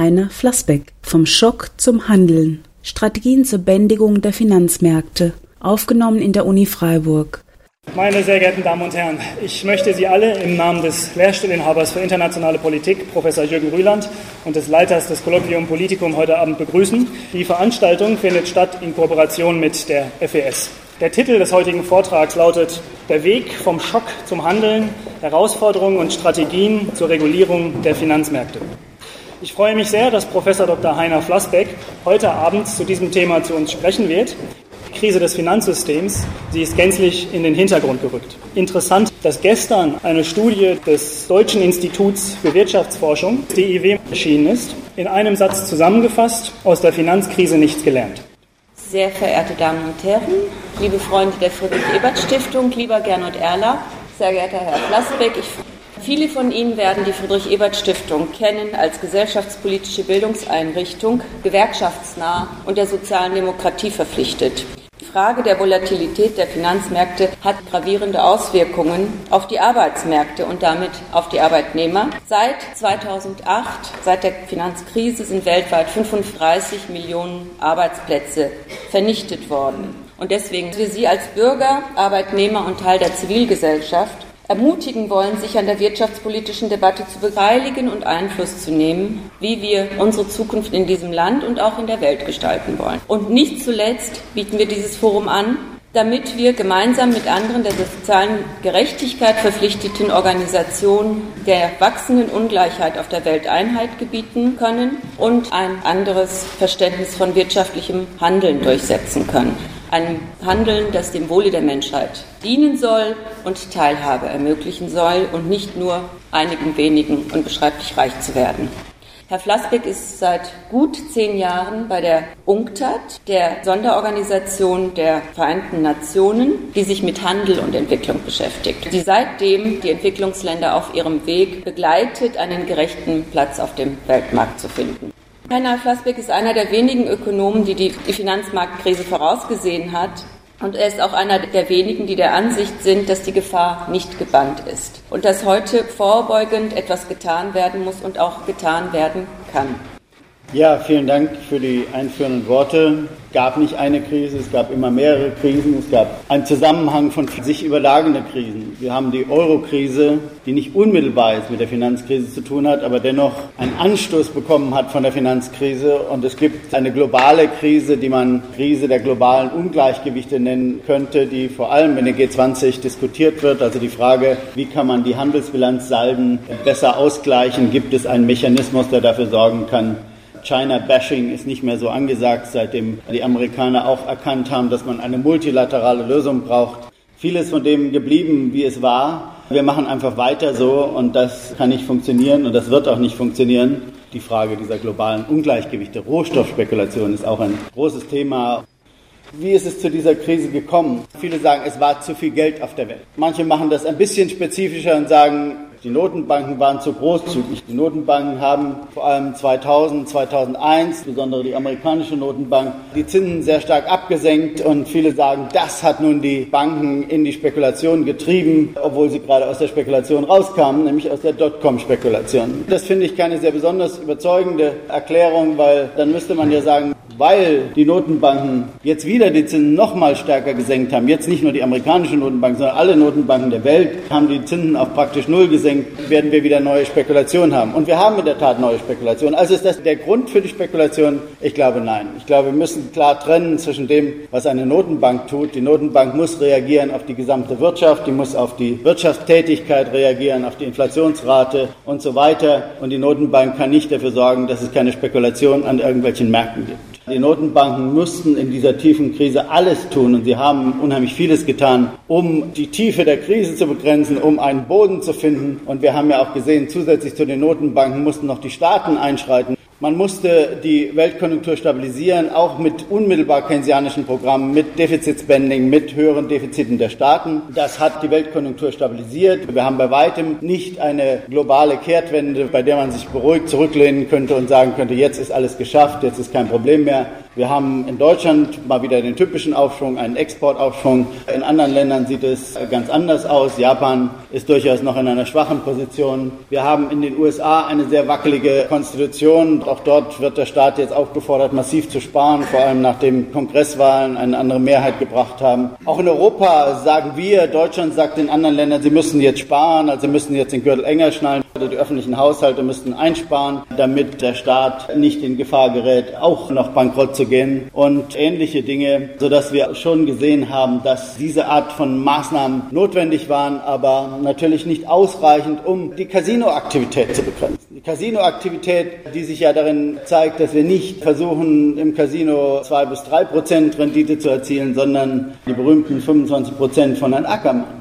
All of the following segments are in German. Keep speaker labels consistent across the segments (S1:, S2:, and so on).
S1: Heiner Flassbeck vom Schock zum Handeln. Strategien zur Bändigung der Finanzmärkte. Aufgenommen in der Uni Freiburg.
S2: Meine sehr geehrten Damen und Herren, ich möchte Sie alle im Namen des Lehrstuhlinhabers für internationale Politik, Professor Jürgen Rüland, und des Leiters des Kolloquium Politicum heute Abend begrüßen. Die Veranstaltung findet statt in Kooperation mit der FES. Der Titel des heutigen Vortrags lautet Der Weg vom Schock zum Handeln, Herausforderungen und Strategien zur Regulierung der Finanzmärkte. Ich freue mich sehr, dass Professor Dr. Heiner Flassbeck heute Abend zu diesem Thema zu uns sprechen wird. Die Krise des Finanzsystems, sie ist gänzlich in den Hintergrund gerückt. Interessant, dass gestern eine Studie des Deutschen Instituts für Wirtschaftsforschung, DIW, erschienen ist. In einem Satz zusammengefasst, aus der Finanzkrise nichts gelernt.
S3: Sehr verehrte Damen und Herren, liebe Freunde der Friedrich-Ebert-Stiftung, lieber Gernot Erler, sehr geehrter Herr Flassbeck, ich Viele von Ihnen werden die Friedrich-Ebert-Stiftung kennen als gesellschaftspolitische Bildungseinrichtung, gewerkschaftsnah und der sozialen Demokratie verpflichtet. Die Frage der Volatilität der Finanzmärkte hat gravierende Auswirkungen auf die Arbeitsmärkte und damit auf die Arbeitnehmer. Seit 2008, seit der Finanzkrise, sind weltweit 35 Millionen Arbeitsplätze vernichtet worden. Und deswegen wir Sie als Bürger, Arbeitnehmer und Teil der Zivilgesellschaft ermutigen wollen, sich an der wirtschaftspolitischen Debatte zu beteiligen und Einfluss zu nehmen, wie wir unsere Zukunft in diesem Land und auch in der Welt gestalten wollen. Und nicht zuletzt bieten wir dieses Forum an, damit wir gemeinsam mit anderen der sozialen Gerechtigkeit verpflichteten Organisationen der wachsenden Ungleichheit auf der Welt Einheit gebieten können und ein anderes Verständnis von wirtschaftlichem Handeln durchsetzen können einem Handeln, das dem Wohle der Menschheit dienen soll und Teilhabe ermöglichen soll und nicht nur einigen wenigen unbeschreiblich reich zu werden. Herr Flassbeck ist seit gut zehn Jahren bei der UNCTAD, der Sonderorganisation der Vereinten Nationen, die sich mit Handel und Entwicklung beschäftigt, die seitdem die Entwicklungsländer auf ihrem Weg begleitet, einen gerechten Platz auf dem Weltmarkt zu finden. Heiner Flassbeck ist einer der wenigen Ökonomen, die die Finanzmarktkrise vorausgesehen hat. Und er ist auch einer der wenigen, die der Ansicht sind, dass die Gefahr nicht gebannt ist und dass heute vorbeugend etwas getan werden muss und auch getan werden kann.
S4: Ja, vielen Dank für die einführenden Worte. Es gab nicht eine Krise, es gab immer mehrere Krisen, es gab einen Zusammenhang von sich überlagenden Krisen. Wir haben die Euro-Krise, die nicht unmittelbar jetzt mit der Finanzkrise zu tun hat, aber dennoch einen Anstoß bekommen hat von der Finanzkrise. Und es gibt eine globale Krise, die man Krise der globalen Ungleichgewichte nennen könnte, die vor allem in der G20 diskutiert wird. Also die Frage, wie kann man die Handelsbilanzsalden besser ausgleichen? Gibt es einen Mechanismus, der dafür sorgen kann, China-Bashing ist nicht mehr so angesagt, seitdem die Amerikaner auch erkannt haben, dass man eine multilaterale Lösung braucht. Vieles von dem geblieben, wie es war. Wir machen einfach weiter so und das kann nicht funktionieren und das wird auch nicht funktionieren. Die Frage dieser globalen Ungleichgewichte, Rohstoffspekulation ist auch ein großes Thema. Wie ist es zu dieser Krise gekommen? Viele sagen, es war zu viel Geld auf der Welt. Manche machen das ein bisschen spezifischer und sagen, die Notenbanken waren zu großzügig. Die Notenbanken haben vor allem 2000, 2001, besonders die amerikanische Notenbank, die Zinsen sehr stark abgesenkt und viele sagen, das hat nun die Banken in die Spekulation getrieben, obwohl sie gerade aus der Spekulation rauskamen, nämlich aus der Dotcom-Spekulation. Das finde ich keine sehr besonders überzeugende Erklärung, weil dann müsste man ja sagen, weil die Notenbanken jetzt wieder die Zinsen noch mal stärker gesenkt haben, jetzt nicht nur die amerikanische Notenbank, sondern alle Notenbanken der Welt haben die Zinsen auf praktisch null gesenkt, werden wir wieder neue Spekulationen haben. Und wir haben in der Tat neue Spekulationen. Also ist das der Grund für die Spekulation? Ich glaube nein. Ich glaube, wir müssen klar trennen zwischen dem, was eine Notenbank tut. Die Notenbank muss reagieren auf die gesamte Wirtschaft, die muss auf die Wirtschaftstätigkeit reagieren, auf die Inflationsrate und so weiter. Und die Notenbank kann nicht dafür sorgen, dass es keine Spekulation an irgendwelchen Märkten gibt. Die Notenbanken mussten in dieser tiefen Krise alles tun und sie haben unheimlich vieles getan, um die Tiefe der Krise zu begrenzen, um einen Boden zu finden. Und wir haben ja auch gesehen, zusätzlich zu den Notenbanken mussten noch die Staaten einschreiten. Man musste die Weltkonjunktur stabilisieren, auch mit unmittelbar keynesianischen Programmen, mit Defizitspending, mit höheren Defiziten der Staaten. Das hat die Weltkonjunktur stabilisiert. Wir haben bei weitem nicht eine globale Kehrtwende, bei der man sich beruhigt zurücklehnen könnte und sagen könnte, jetzt ist alles geschafft, jetzt ist kein Problem mehr. Wir haben in Deutschland mal wieder den typischen Aufschwung, einen Exportaufschwung. In anderen Ländern sieht es ganz anders aus. Japan ist durchaus noch in einer schwachen Position. Wir haben in den USA eine sehr wackelige Konstitution. Auch dort wird der Staat jetzt aufgefordert, massiv zu sparen, vor allem nachdem Kongresswahlen eine andere Mehrheit gebracht haben. Auch in Europa sagen wir, Deutschland sagt den anderen Ländern, sie müssen jetzt sparen, also sie müssen jetzt den Gürtel enger schnallen. Die öffentlichen Haushalte müssten einsparen, damit der Staat nicht in Gefahr gerät, auch noch bankrott zu gehen und ähnliche Dinge, sodass wir schon gesehen haben, dass diese Art von Maßnahmen notwendig waren, aber natürlich nicht ausreichend, um die Casinoaktivität zu begrenzen. Die Casinoaktivität, die sich ja darin zeigt, dass wir nicht versuchen, im Casino zwei bis drei Prozent Rendite zu erzielen, sondern die berühmten 25 Prozent von Herrn Ackermann.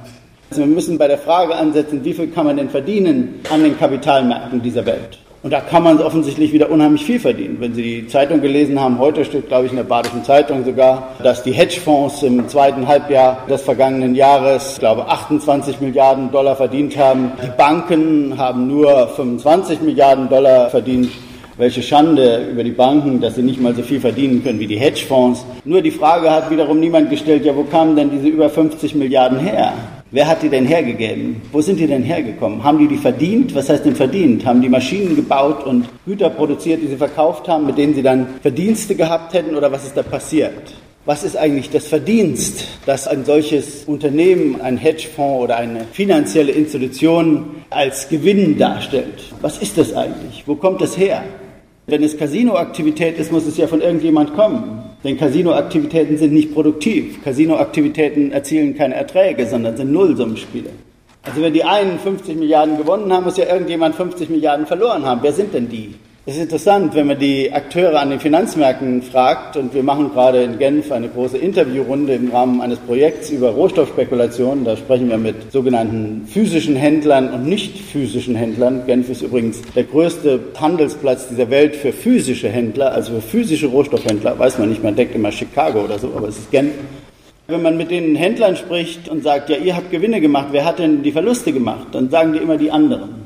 S4: Also wir müssen bei der Frage ansetzen, wie viel kann man denn verdienen an den Kapitalmärkten dieser Welt? Und da kann man offensichtlich wieder unheimlich viel verdienen. Wenn Sie die Zeitung gelesen haben, heute steht, glaube ich, in der Badischen Zeitung sogar, dass die Hedgefonds im zweiten Halbjahr des vergangenen Jahres, glaube 28 Milliarden Dollar verdient haben. Die Banken haben nur 25 Milliarden Dollar verdient. Welche Schande über die Banken, dass sie nicht mal so viel verdienen können wie die Hedgefonds. Nur die Frage hat wiederum niemand gestellt, ja, wo kamen denn diese über 50 Milliarden her? Wer hat die denn hergegeben? Wo sind die denn hergekommen? Haben die die verdient? Was heißt denn verdient? Haben die Maschinen gebaut und Güter produziert, die sie verkauft haben, mit denen sie dann Verdienste gehabt hätten oder was ist da passiert? Was ist eigentlich das Verdienst, dass ein solches Unternehmen, ein Hedgefonds oder eine finanzielle Institution als Gewinn darstellt? Was ist das eigentlich? Wo kommt das her? Wenn es Casinoaktivität ist, muss es ja von irgendjemand kommen. Denn Casinoaktivitäten sind nicht produktiv. Casinoaktivitäten erzielen keine Erträge, sondern sind Nullsummenspiele. Also wenn die einen 50 Milliarden gewonnen haben, muss ja irgendjemand 50 Milliarden verloren haben. Wer sind denn die? Es ist interessant, wenn man die Akteure an den Finanzmärkten fragt, und wir machen gerade in Genf eine große Interviewrunde im Rahmen eines Projekts über Rohstoffspekulationen. Da sprechen wir mit sogenannten physischen Händlern und nicht physischen Händlern. Genf ist übrigens der größte Handelsplatz dieser Welt für physische Händler, also für physische Rohstoffhändler. Weiß man nicht, man denkt immer Chicago oder so, aber es ist Genf. Wenn man mit den Händlern spricht und sagt, ja, ihr habt Gewinne gemacht, wer hat denn die Verluste gemacht? Dann sagen die immer die anderen.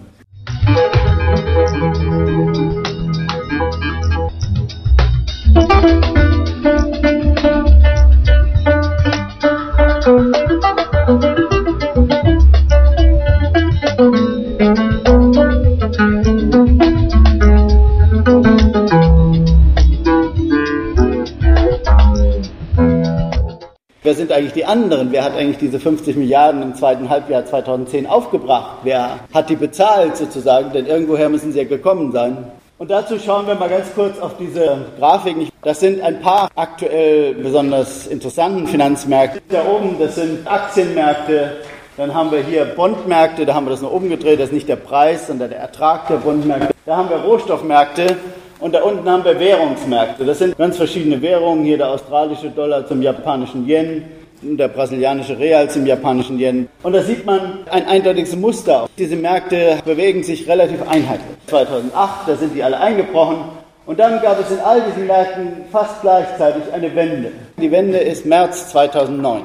S4: Wer sind eigentlich die anderen? Wer hat eigentlich diese 50 Milliarden im zweiten Halbjahr 2010 aufgebracht? Wer hat die bezahlt sozusagen? Denn irgendwoher müssen sie ja gekommen sein. Und dazu schauen wir mal ganz kurz auf diese Grafiken. Das sind ein paar aktuell besonders interessanten Finanzmärkte. Da oben, das sind Aktienmärkte. Dann haben wir hier Bondmärkte, da haben wir das noch umgedreht, das ist nicht der Preis, sondern der Ertrag der Bondmärkte. Da haben wir Rohstoffmärkte und da unten haben wir Währungsmärkte. Das sind ganz verschiedene Währungen. Hier der australische Dollar zum japanischen Yen, der brasilianische Real zum japanischen Yen. Und da sieht man ein eindeutiges Muster. Diese Märkte bewegen sich relativ einheitlich. 2008, da sind die alle eingebrochen. Und dann gab es in all diesen Märkten fast gleichzeitig eine Wende. Die Wende ist März 2009.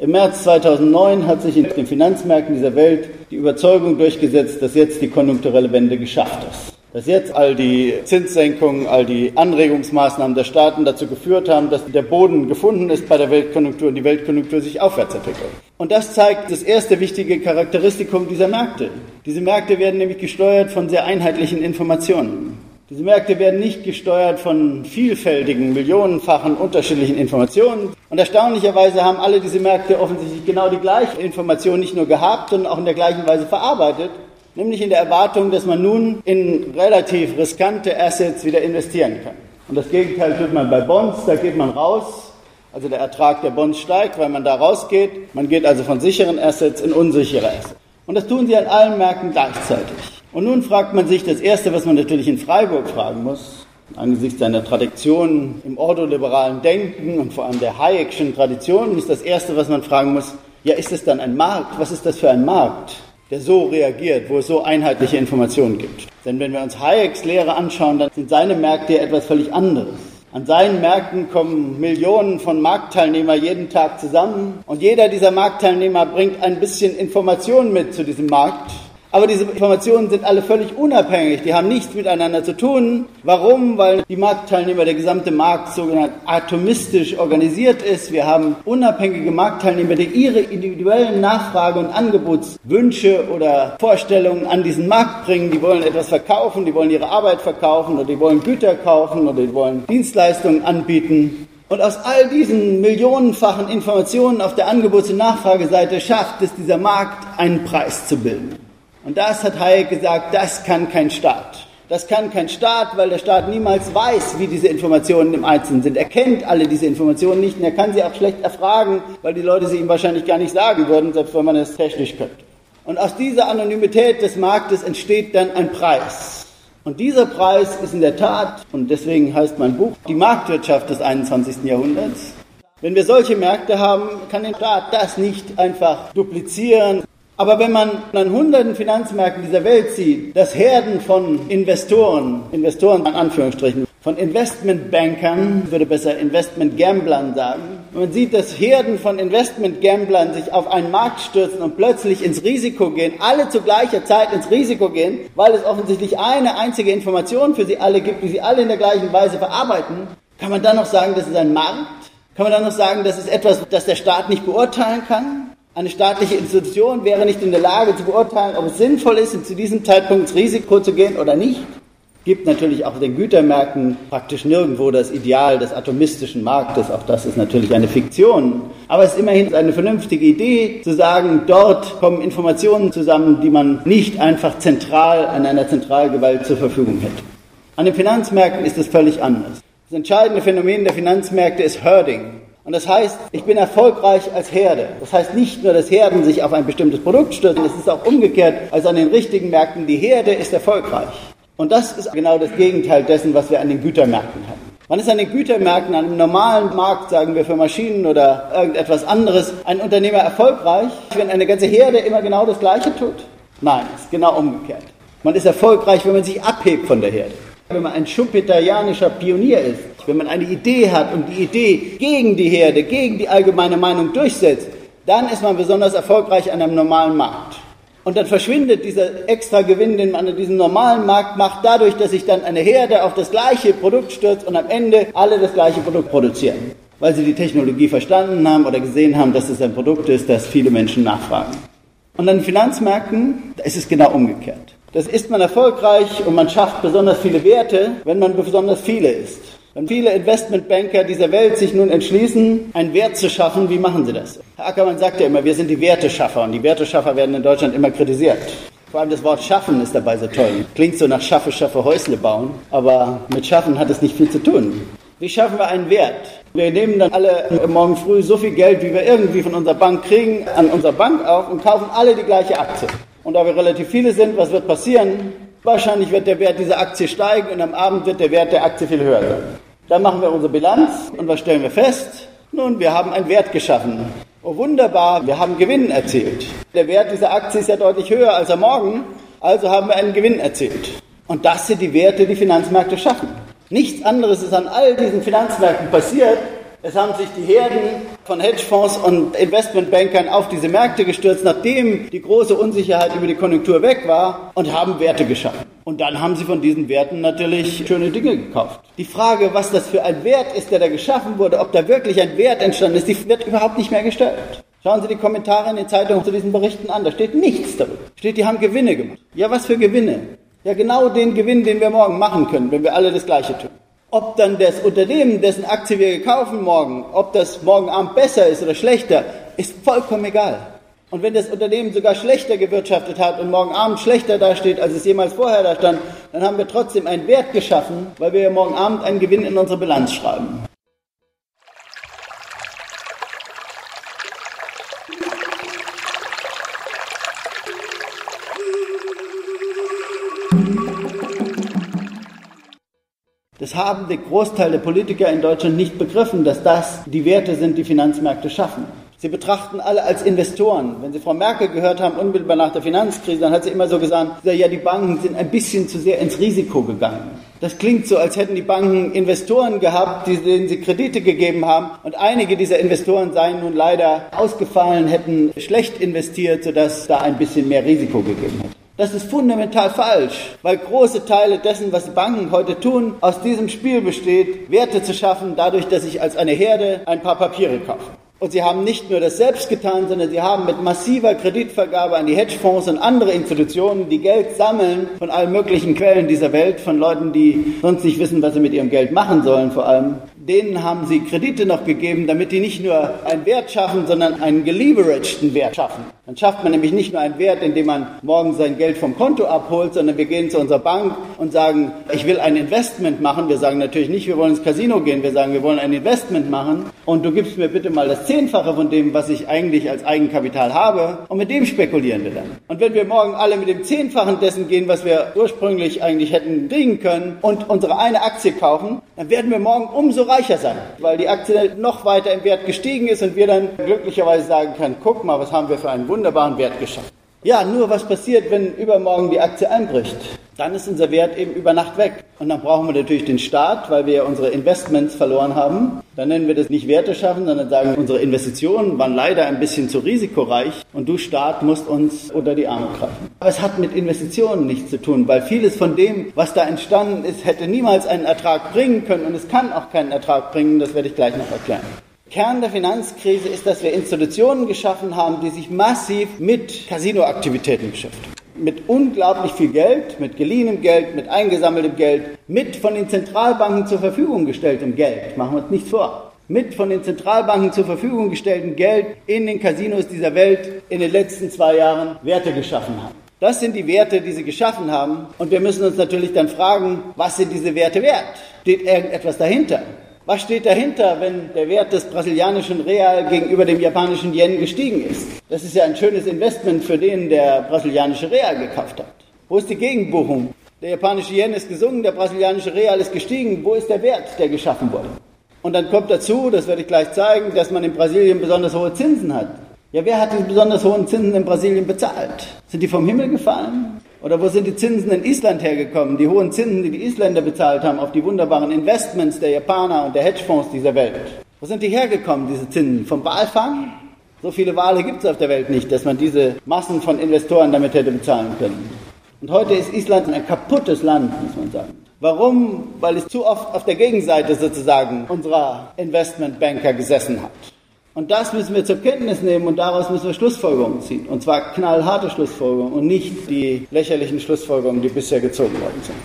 S4: Im März 2009 hat sich in den Finanzmärkten dieser Welt die Überzeugung durchgesetzt, dass jetzt die konjunkturelle Wende geschafft ist dass jetzt all die Zinssenkungen, all die Anregungsmaßnahmen der Staaten dazu geführt haben, dass der Boden gefunden ist bei der Weltkonjunktur und die Weltkonjunktur sich aufwärts entwickelt. Und das zeigt das erste wichtige Charakteristikum dieser Märkte. Diese Märkte werden nämlich gesteuert von sehr einheitlichen Informationen. Diese Märkte werden nicht gesteuert von vielfältigen, millionenfachen unterschiedlichen Informationen. Und erstaunlicherweise haben alle diese Märkte offensichtlich genau die gleiche Information nicht nur gehabt, sondern auch in der gleichen Weise verarbeitet nämlich in der Erwartung, dass man nun in relativ riskante Assets wieder investieren kann. Und das Gegenteil tut man bei Bonds, da geht man raus, also der Ertrag der Bonds steigt, weil man da rausgeht. Man geht also von sicheren Assets in unsichere Assets. Und das tun sie an allen Märkten gleichzeitig. Und nun fragt man sich, das Erste, was man natürlich in Freiburg fragen muss, angesichts seiner Tradition im ordoliberalen Denken und vor allem der Hayek'schen Tradition, ist das Erste, was man fragen muss, ja, ist es dann ein Markt? Was ist das für ein Markt? Der so reagiert, wo es so einheitliche Informationen gibt. Denn wenn wir uns Hayeks Lehre anschauen, dann sind seine Märkte etwas völlig anderes. An seinen Märkten kommen Millionen von Marktteilnehmern jeden Tag zusammen und jeder dieser Marktteilnehmer bringt ein bisschen Information mit zu diesem Markt. Aber diese Informationen sind alle völlig unabhängig. Die haben nichts miteinander zu tun. Warum? Weil die Marktteilnehmer, der gesamte Markt sogenannt atomistisch organisiert ist. Wir haben unabhängige Marktteilnehmer, die ihre individuellen Nachfrage- und Angebotswünsche oder Vorstellungen an diesen Markt bringen. Die wollen etwas verkaufen, die wollen ihre Arbeit verkaufen oder die wollen Güter kaufen oder die wollen Dienstleistungen anbieten. Und aus all diesen millionenfachen Informationen auf der Angebots- und Nachfrageseite schafft es dieser Markt, einen Preis zu bilden. Und das hat Hayek gesagt, das kann kein Staat. Das kann kein Staat, weil der Staat niemals weiß, wie diese Informationen im Einzelnen sind. Er kennt alle diese Informationen nicht und er kann sie auch schlecht erfragen, weil die Leute sie ihm wahrscheinlich gar nicht sagen würden, selbst wenn man es technisch könnte. Und aus dieser Anonymität des Marktes entsteht dann ein Preis. Und dieser Preis ist in der Tat, und deswegen heißt mein Buch, die Marktwirtschaft des 21. Jahrhunderts. Wenn wir solche Märkte haben, kann der Staat das nicht einfach duplizieren. Aber wenn man an hunderten Finanzmärkten dieser Welt sieht, dass Herden von Investoren, Investoren in Anführungsstrichen, von Investmentbankern, würde besser Investmentgamblern sagen, wenn man sieht, dass Herden von Investmentgamblern sich auf einen Markt stürzen und plötzlich ins Risiko gehen, alle zu gleicher Zeit ins Risiko gehen, weil es offensichtlich eine einzige Information für sie alle gibt, die sie alle in der gleichen Weise verarbeiten, kann man dann noch sagen, das ist ein Markt? Kann man dann noch sagen, das ist etwas, das der Staat nicht beurteilen kann? Eine staatliche Institution wäre nicht in der Lage zu beurteilen, ob es sinnvoll ist, zu diesem Zeitpunkt ins Risiko zu gehen oder nicht. Gibt natürlich auch den Gütermärkten praktisch nirgendwo das Ideal des atomistischen Marktes. Auch das ist natürlich eine Fiktion. Aber es ist immerhin eine vernünftige Idee, zu sagen, dort kommen Informationen zusammen, die man nicht einfach zentral an einer Zentralgewalt zur Verfügung hätte. An den Finanzmärkten ist es völlig anders. Das entscheidende Phänomen der Finanzmärkte ist Herding. Und das heißt, ich bin erfolgreich als Herde. Das heißt nicht nur, dass Herden sich auf ein bestimmtes Produkt stürzen, es ist auch umgekehrt, als an den richtigen Märkten, die Herde ist erfolgreich. Und das ist genau das Gegenteil dessen, was wir an den Gütermärkten haben. Man ist an den Gütermärkten, an einem normalen Markt, sagen wir für Maschinen oder irgendetwas anderes, ein Unternehmer erfolgreich, wenn eine ganze Herde immer genau das Gleiche tut? Nein, es ist genau umgekehrt. Man ist erfolgreich, wenn man sich abhebt von der Herde. Wenn man ein schumpeterianischer Pionier ist, wenn man eine Idee hat und die Idee gegen die Herde, gegen die allgemeine Meinung durchsetzt, dann ist man besonders erfolgreich an einem normalen Markt. Und dann verschwindet dieser extra Gewinn, den man an diesem normalen Markt macht, dadurch, dass sich dann eine Herde auf das gleiche Produkt stürzt und am Ende alle das gleiche Produkt produzieren. Weil sie die Technologie verstanden haben oder gesehen haben, dass es ein Produkt ist, das viele Menschen nachfragen. Und an den Finanzmärkten ist es genau umgekehrt. Das ist man erfolgreich und man schafft besonders viele Werte, wenn man besonders viele ist. Wenn viele Investmentbanker dieser Welt sich nun entschließen, einen Wert zu schaffen, wie machen sie das? Herr Ackermann sagt ja immer, wir sind die Werteschaffer und die Werteschaffer werden in Deutschland immer kritisiert. Vor allem das Wort schaffen ist dabei so toll. Klingt so nach schaffe, schaffe, Häusle bauen, aber mit schaffen hat es nicht viel zu tun. Wie schaffen wir einen Wert? Wir nehmen dann alle morgen früh so viel Geld, wie wir irgendwie von unserer Bank kriegen, an unserer Bank auf und kaufen alle die gleiche Aktie. Und da wir relativ viele sind, was wird passieren? Wahrscheinlich wird der Wert dieser Aktie steigen und am Abend wird der Wert der Aktie viel höher sein. Dann machen wir unsere Bilanz und was stellen wir fest? Nun, wir haben einen Wert geschaffen. Oh wunderbar, wir haben Gewinn erzielt. Der Wert dieser Aktie ist ja deutlich höher als am Morgen, also haben wir einen Gewinn erzielt. Und das sind die Werte, die Finanzmärkte schaffen. Nichts anderes ist an all diesen Finanzmärkten passiert. Es haben sich die Herden von Hedgefonds und Investmentbankern auf diese Märkte gestürzt, nachdem die große Unsicherheit über die Konjunktur weg war und haben Werte geschaffen. Und dann haben sie von diesen Werten natürlich schöne Dinge gekauft. Die Frage, was das für ein Wert ist, der da geschaffen wurde, ob da wirklich ein Wert entstanden ist, die wird überhaupt nicht mehr gestellt. Schauen Sie die Kommentare in den Zeitungen zu diesen Berichten an. Da steht nichts darüber. Steht, die haben Gewinne gemacht. Ja, was für Gewinne? Ja, genau den Gewinn, den wir morgen machen können, wenn wir alle das Gleiche tun. Ob dann das Unternehmen, dessen Aktie wir kaufen morgen, ob das morgen Abend besser ist oder schlechter, ist vollkommen egal. Und wenn das Unternehmen sogar schlechter gewirtschaftet hat und morgen Abend schlechter dasteht, als es jemals vorher da stand, dann haben wir trotzdem einen Wert geschaffen, weil wir morgen Abend einen Gewinn in unsere Bilanz schreiben. Das haben der Großteil der Politiker in Deutschland nicht begriffen, dass das die Werte sind, die Finanzmärkte schaffen. Sie betrachten alle als Investoren. Wenn Sie Frau Merkel gehört haben, unmittelbar nach der Finanzkrise, dann hat sie immer so gesagt, ja, die Banken sind ein bisschen zu sehr ins Risiko gegangen. Das klingt so, als hätten die Banken Investoren gehabt, denen sie Kredite gegeben haben. Und einige dieser Investoren seien nun leider ausgefallen, hätten schlecht investiert, sodass da ein bisschen mehr Risiko gegeben hätte. Das ist fundamental falsch, weil große Teile dessen, was Banken heute tun, aus diesem Spiel besteht, Werte zu schaffen, dadurch, dass ich als eine Herde ein paar Papiere kaufe. Und sie haben nicht nur das selbst getan, sondern sie haben mit massiver Kreditvergabe an die Hedgefonds und andere Institutionen, die Geld sammeln von allen möglichen Quellen dieser Welt, von Leuten, die sonst nicht wissen, was sie mit ihrem Geld machen sollen vor allem, denen haben sie Kredite noch gegeben, damit die nicht nur einen Wert schaffen, sondern einen geleveragten Wert schaffen. Dann schafft man nämlich nicht nur einen Wert, indem man morgen sein Geld vom Konto abholt, sondern wir gehen zu unserer Bank und sagen, ich will ein Investment machen. Wir sagen natürlich nicht, wir wollen ins Casino gehen, wir sagen, wir wollen ein Investment machen und du gibst mir bitte mal das Zehnfache von dem, was ich eigentlich als Eigenkapital habe und mit dem spekulieren wir dann. Und wenn wir morgen alle mit dem Zehnfachen dessen gehen, was wir ursprünglich eigentlich hätten kriegen können und unsere eine Aktie kaufen, dann werden wir morgen umso reicher sein, weil die Aktie noch weiter im Wert gestiegen ist und wir dann glücklicherweise sagen können, guck mal, was haben wir für einen wunderbaren Wert geschaffen. Ja, nur was passiert, wenn übermorgen die Aktie einbricht? Dann ist unser Wert eben über Nacht weg. Und dann brauchen wir natürlich den Staat, weil wir ja unsere Investments verloren haben. Dann nennen wir das nicht Werte schaffen, sondern sagen, unsere Investitionen waren leider ein bisschen zu risikoreich und du Staat musst uns unter die Arme greifen. Aber es hat mit Investitionen nichts zu tun, weil vieles von dem, was da entstanden ist, hätte niemals einen Ertrag bringen können und es kann auch keinen Ertrag bringen. Das werde ich gleich noch erklären. Kern der Finanzkrise ist, dass wir Institutionen geschaffen haben, die sich massiv mit Casinoaktivitäten beschäftigen. Mit unglaublich viel Geld, mit geliehenem Geld, mit eingesammeltem Geld, mit von den Zentralbanken zur Verfügung gestelltem Geld. Machen wir uns nichts vor. Mit von den Zentralbanken zur Verfügung gestelltem Geld in den Casinos dieser Welt in den letzten zwei Jahren Werte geschaffen haben. Das sind die Werte, die sie geschaffen haben. Und wir müssen uns natürlich dann fragen, was sind diese Werte wert? Steht irgendetwas dahinter? Was steht dahinter, wenn der Wert des brasilianischen Real gegenüber dem japanischen Yen gestiegen ist? Das ist ja ein schönes Investment für den, der brasilianische Real gekauft hat. Wo ist die Gegenbuchung? Der japanische Yen ist gesungen, der brasilianische Real ist gestiegen. Wo ist der Wert, der geschaffen wurde? Und dann kommt dazu, das werde ich gleich zeigen, dass man in Brasilien besonders hohe Zinsen hat. Ja, wer hat diese besonders hohen Zinsen in Brasilien bezahlt? Sind die vom Himmel gefallen? Oder wo sind die Zinsen in Island hergekommen? Die hohen Zinsen, die die Isländer bezahlt haben auf die wunderbaren Investments der Japaner und der Hedgefonds dieser Welt. Wo sind die hergekommen, diese Zinsen? Vom Walfang? So viele Wale gibt es auf der Welt nicht, dass man diese Massen von Investoren damit hätte bezahlen können. Und heute ist Island ein kaputtes Land, muss man sagen. Warum? Weil es zu oft auf der Gegenseite sozusagen unserer Investmentbanker gesessen hat. Und das müssen wir zur Kenntnis nehmen und daraus müssen wir Schlussfolgerungen ziehen. Und zwar knallharte Schlussfolgerungen und nicht die lächerlichen Schlussfolgerungen, die bisher gezogen worden sind.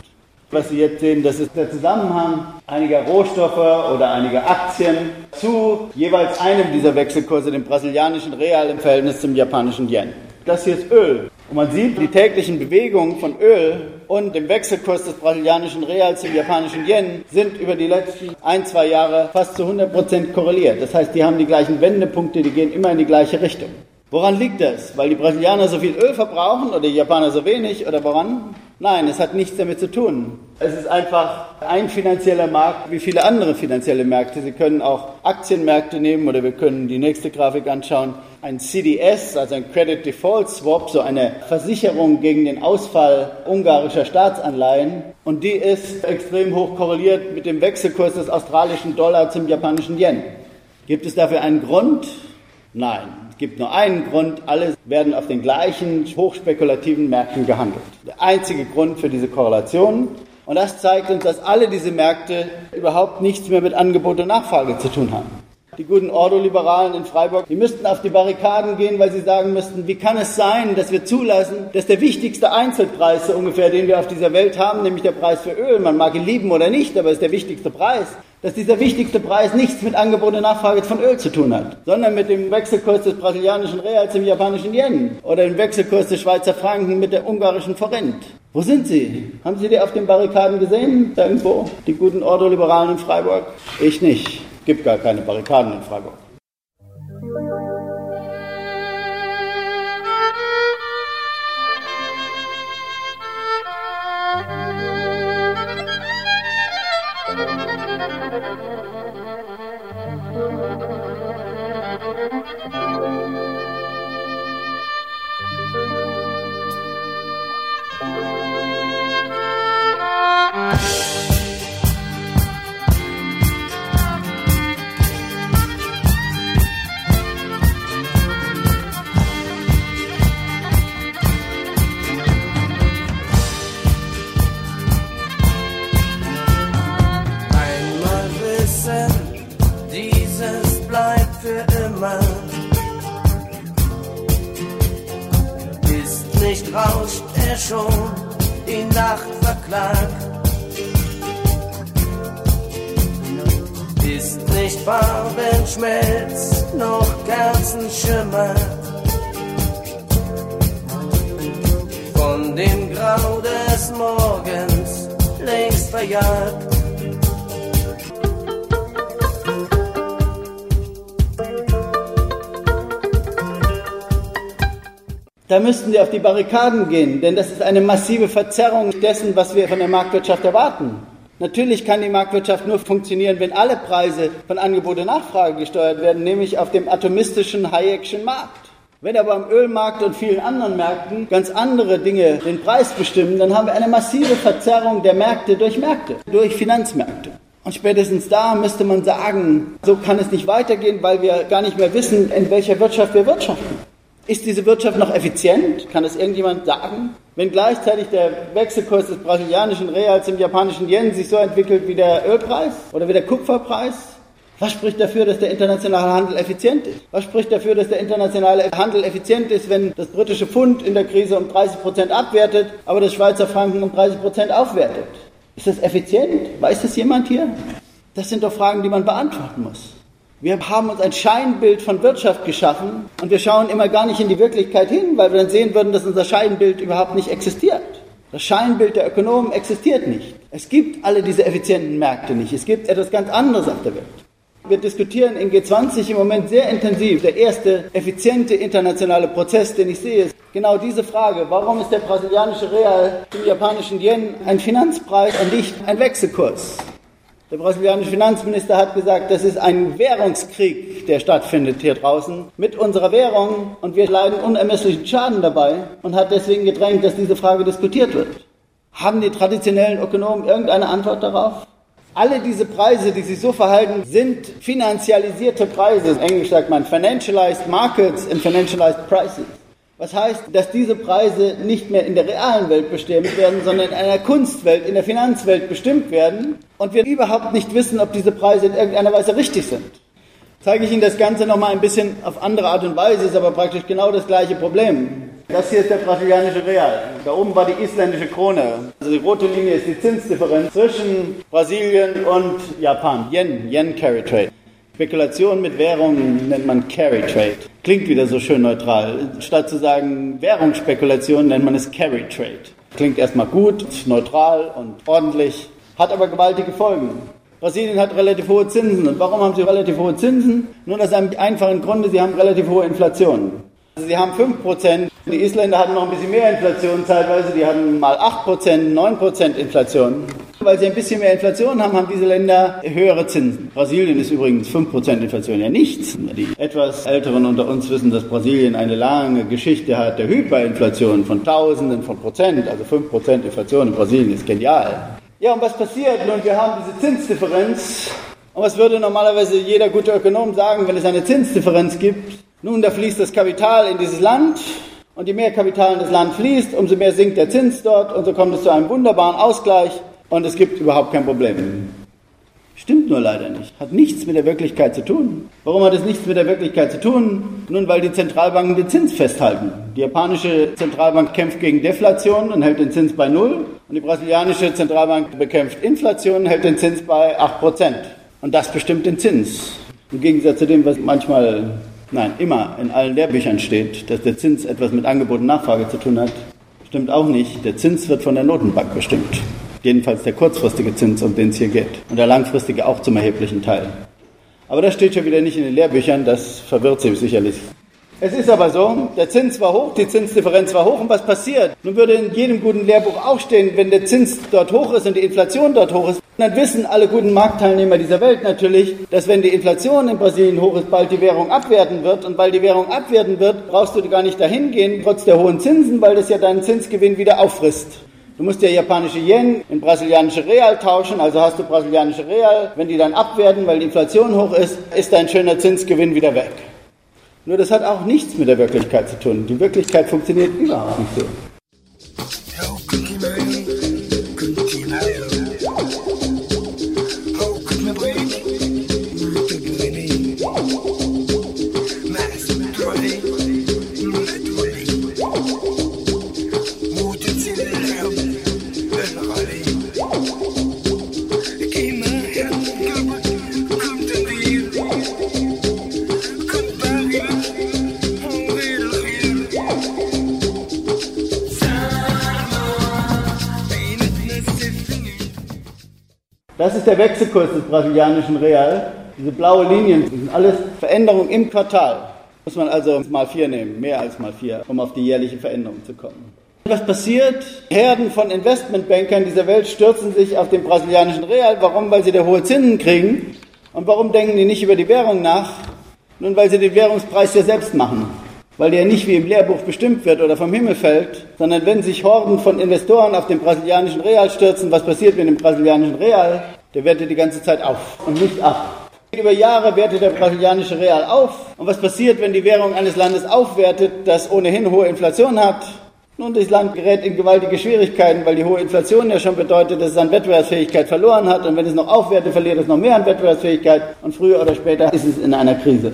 S4: Was Sie jetzt sehen, das ist der Zusammenhang einiger Rohstoffe oder einiger Aktien zu jeweils einem dieser Wechselkurse, dem brasilianischen Real im Verhältnis zum japanischen Yen. Das hier ist Öl. Und man sieht die täglichen Bewegungen von Öl und dem Wechselkurs des brasilianischen Reals zum japanischen Yen sind über die letzten ein, zwei Jahre fast zu 100 Prozent korreliert. Das heißt, die haben die gleichen Wendepunkte, die gehen immer in die gleiche Richtung. Woran liegt das? Weil die Brasilianer so viel Öl verbrauchen oder die Japaner so wenig oder woran? Nein, es hat nichts damit zu tun. Es ist einfach ein finanzieller Markt wie viele andere finanzielle Märkte. Sie können auch Aktienmärkte nehmen oder wir können die nächste Grafik anschauen. Ein CDS, also ein Credit Default Swap, so eine Versicherung gegen den Ausfall ungarischer Staatsanleihen. Und die ist extrem hoch korreliert mit dem Wechselkurs des australischen Dollar zum japanischen Yen. Gibt es dafür einen Grund? Nein. Es gibt nur einen Grund, alle werden auf den gleichen hochspekulativen Märkten gehandelt. Der einzige Grund für diese Korrelation. Und das zeigt uns, dass alle diese Märkte überhaupt nichts mehr mit Angebot und Nachfrage zu tun haben. Die guten Ordoliberalen in Freiburg, die müssten auf die Barrikaden gehen, weil sie sagen müssten, wie kann es sein, dass wir zulassen, dass der wichtigste Einzelpreis so ungefähr, den wir auf dieser Welt haben, nämlich der Preis für Öl, man mag ihn lieben oder nicht, aber es ist der wichtigste Preis, dass dieser wichtigste Preis nichts mit Angebot und Nachfrage von Öl zu tun hat, sondern mit dem Wechselkurs des brasilianischen Reals im japanischen Yen oder dem Wechselkurs des Schweizer Franken mit der ungarischen Forint. Wo sind sie? Haben Sie die auf den Barrikaden gesehen? Irgendwo? Die guten Ordoliberalen in Freiburg? Ich nicht. Gibt gar keine Barrikaden in Freiburg.
S5: Rauscht er schon, die Nacht verklagt. Ist nicht Farbenschmelz, noch Kerzenschimmer. Von dem Grau des Morgens längst verjagt.
S4: Da müssten wir auf die Barrikaden gehen, denn das ist eine massive Verzerrung dessen, was wir von der Marktwirtschaft erwarten. Natürlich kann die Marktwirtschaft nur funktionieren, wenn alle Preise von Angebot und Nachfrage gesteuert werden, nämlich auf dem atomistischen Hayek'schen Markt. Wenn aber am Ölmarkt und vielen anderen Märkten ganz andere Dinge den Preis bestimmen, dann haben wir eine massive Verzerrung der Märkte durch Märkte, durch Finanzmärkte. Und spätestens da müsste man sagen, so kann es nicht weitergehen, weil wir gar nicht mehr wissen, in welcher Wirtschaft wir wirtschaften. Ist diese Wirtschaft noch effizient? Kann das irgendjemand sagen? Wenn gleichzeitig der Wechselkurs des brasilianischen Reals zum japanischen Yen sich so entwickelt wie der Ölpreis oder wie der Kupferpreis, was spricht dafür, dass der internationale Handel effizient ist? Was spricht dafür, dass der internationale Handel effizient ist, wenn das britische Pfund in der Krise um 30 Prozent abwertet, aber das Schweizer Franken um 30 Prozent aufwertet? Ist das effizient? Weiß das jemand hier? Das sind doch Fragen, die man beantworten muss. Wir haben uns ein Scheinbild von Wirtschaft geschaffen und wir schauen immer gar nicht in die Wirklichkeit hin, weil wir dann sehen würden, dass unser Scheinbild überhaupt nicht existiert. Das Scheinbild der Ökonomen existiert nicht. Es gibt alle diese effizienten Märkte nicht. Es gibt etwas ganz anderes auf der Welt. Wir diskutieren in G20 im Moment sehr intensiv. Der erste effiziente internationale Prozess, den ich sehe, ist genau diese Frage. Warum ist der brasilianische Real zum japanischen Yen ein Finanzpreis und nicht ein Wechselkurs? Der brasilianische Finanzminister hat gesagt, das ist ein Währungskrieg, der stattfindet hier draußen mit unserer Währung und wir leiden unermesslichen Schaden dabei und hat deswegen gedrängt, dass diese Frage diskutiert wird. Haben die traditionellen Ökonomen irgendeine Antwort darauf? Alle diese Preise, die sich so verhalten, sind finanzialisierte Preise. Englisch sagt man financialized markets and financialized prices. Was heißt, dass diese Preise nicht mehr in der realen Welt bestimmt werden, sondern in einer Kunstwelt, in der Finanzwelt bestimmt werden und wir überhaupt nicht wissen, ob diese Preise in irgendeiner Weise richtig sind. Zeige ich Ihnen das Ganze nochmal ein bisschen auf andere Art und Weise, ist aber praktisch genau das gleiche Problem. Das hier ist der brasilianische Real. Da oben war die isländische Krone. Also die rote Linie ist die Zinsdifferenz zwischen Brasilien und Japan. Yen, Yen Carry Trade. Spekulation mit Währungen nennt man Carry Trade. Klingt wieder so schön neutral. Statt zu sagen Währungsspekulation nennt man es Carry Trade. Klingt erstmal gut, neutral und ordentlich, hat aber gewaltige Folgen. Brasilien hat relativ hohe Zinsen. Und warum haben sie relativ hohe Zinsen? Nur aus einem einfachen Grunde, sie haben relativ hohe Inflation. Sie haben 5%. Die Isländer hatten noch ein bisschen mehr Inflation zeitweise. Die hatten mal 8%, 9% Inflation. Weil sie ein bisschen mehr Inflation haben, haben diese Länder höhere Zinsen. Brasilien ist übrigens 5% Inflation ja nichts. Die etwas Älteren unter uns wissen, dass Brasilien eine lange Geschichte hat der Hyperinflation von Tausenden von Prozent. Also 5% Inflation in Brasilien ist genial. Ja, und was passiert? Nun, wir haben diese Zinsdifferenz. Und was würde normalerweise jeder gute Ökonom sagen, wenn es eine Zinsdifferenz gibt? Nun, da fließt das Kapital in dieses Land und je mehr Kapital in das Land fließt, umso mehr sinkt der Zins dort und so kommt es zu einem wunderbaren Ausgleich und es gibt überhaupt kein Problem. Stimmt nur leider nicht. Hat nichts mit der Wirklichkeit zu tun. Warum hat es nichts mit der Wirklichkeit zu tun? Nun, weil die Zentralbanken den Zins festhalten. Die japanische Zentralbank kämpft gegen Deflation und hält den Zins bei Null. Und die brasilianische Zentralbank bekämpft Inflation und hält den Zins bei 8%. Und das bestimmt den Zins. Im Gegensatz zu dem, was manchmal, nein, immer in allen Lehrbüchern steht, dass der Zins etwas mit Angebot und Nachfrage zu tun hat, stimmt auch nicht. Der Zins wird von der Notenbank bestimmt. Jedenfalls der kurzfristige Zins, um den es hier geht. Und der langfristige auch zum erheblichen Teil. Aber das steht schon wieder nicht in den Lehrbüchern, das verwirrt Sie sicherlich. Es ist aber so, der Zins war hoch, die Zinsdifferenz war hoch und was passiert? Nun würde in jedem guten Lehrbuch auch stehen, wenn der Zins dort hoch ist und die Inflation dort hoch ist, dann wissen alle guten Marktteilnehmer dieser Welt natürlich, dass wenn die Inflation in Brasilien hoch ist, bald die Währung abwerten wird und weil die Währung abwerten wird, brauchst du gar nicht dahin gehen, trotz der hohen Zinsen, weil das ja deinen Zinsgewinn wieder auffrisst. Du musst der japanische Yen in brasilianische Real tauschen, also hast du brasilianische Real. Wenn die dann abwerten, weil die Inflation hoch ist, ist dein schöner Zinsgewinn wieder weg. Nur das hat auch nichts mit der Wirklichkeit zu tun. Die Wirklichkeit funktioniert überhaupt nicht so. Das ist der Wechselkurs des brasilianischen Real. Diese blaue Linien sind alles Veränderungen im Quartal. Muss man also mal vier nehmen, mehr als mal vier, um auf die jährliche Veränderung zu kommen. Was passiert? Herden von Investmentbankern dieser Welt stürzen sich auf den brasilianischen Real. Warum? Weil sie da hohe Zinsen kriegen. Und warum denken die nicht über die Währung nach? Nun, weil sie den Währungspreis ja selbst machen. Weil der nicht wie im Lehrbuch bestimmt wird oder vom Himmel fällt, sondern wenn sich Horden von Investoren auf den brasilianischen Real stürzen, was passiert mit dem brasilianischen Real? Der wertet die ganze Zeit auf und nicht ab. Über Jahre wertet der brasilianische Real auf. Und was passiert, wenn die Währung eines Landes aufwertet, das ohnehin hohe Inflation hat? Nun, das Land gerät in gewaltige Schwierigkeiten, weil die hohe Inflation ja schon bedeutet, dass es an Wettbewerbsfähigkeit verloren hat. Und wenn es noch aufwertet, verliert es noch mehr an Wettbewerbsfähigkeit. Und früher oder später ist es in einer Krise.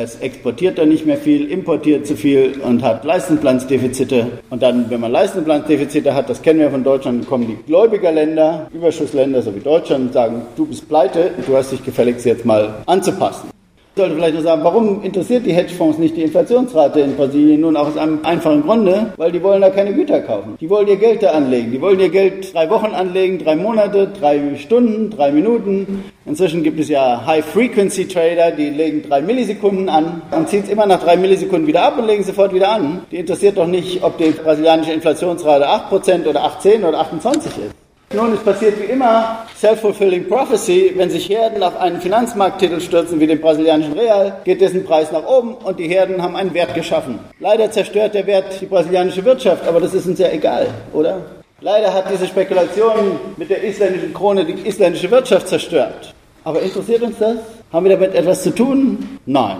S4: Es exportiert dann nicht mehr viel, importiert zu viel und hat Leistenplanzdefizite. Und dann, wenn man Leistenplanzdefizite hat, das kennen wir von Deutschland, kommen die Gläubigerländer, Überschussländer, so wie Deutschland, und sagen, du bist pleite, du hast dich gefälligst jetzt mal anzupassen. Sollte vielleicht noch sagen, warum interessiert die Hedgefonds nicht die Inflationsrate in Brasilien? Nun auch aus einem einfachen Grunde, weil die wollen da keine Güter kaufen. Die wollen ihr Geld da anlegen. Die wollen ihr Geld drei Wochen anlegen, drei Monate, drei Stunden, drei Minuten. Inzwischen gibt es ja High-Frequency-Trader, die legen drei Millisekunden an und ziehen es immer nach drei Millisekunden wieder ab und legen sofort wieder an. Die interessiert doch nicht, ob die brasilianische Inflationsrate 8% oder 18 oder 28 ist. Nun, es passiert wie immer Self-Fulfilling Prophecy. Wenn sich Herden auf einen Finanzmarkttitel stürzen wie den brasilianischen Real, geht dessen Preis nach oben und die Herden haben einen Wert geschaffen. Leider zerstört der Wert die brasilianische Wirtschaft, aber das ist uns ja egal, oder? Leider hat diese Spekulation mit der isländischen Krone die isländische Wirtschaft zerstört. Aber interessiert uns das? Haben wir damit etwas zu tun? Nein.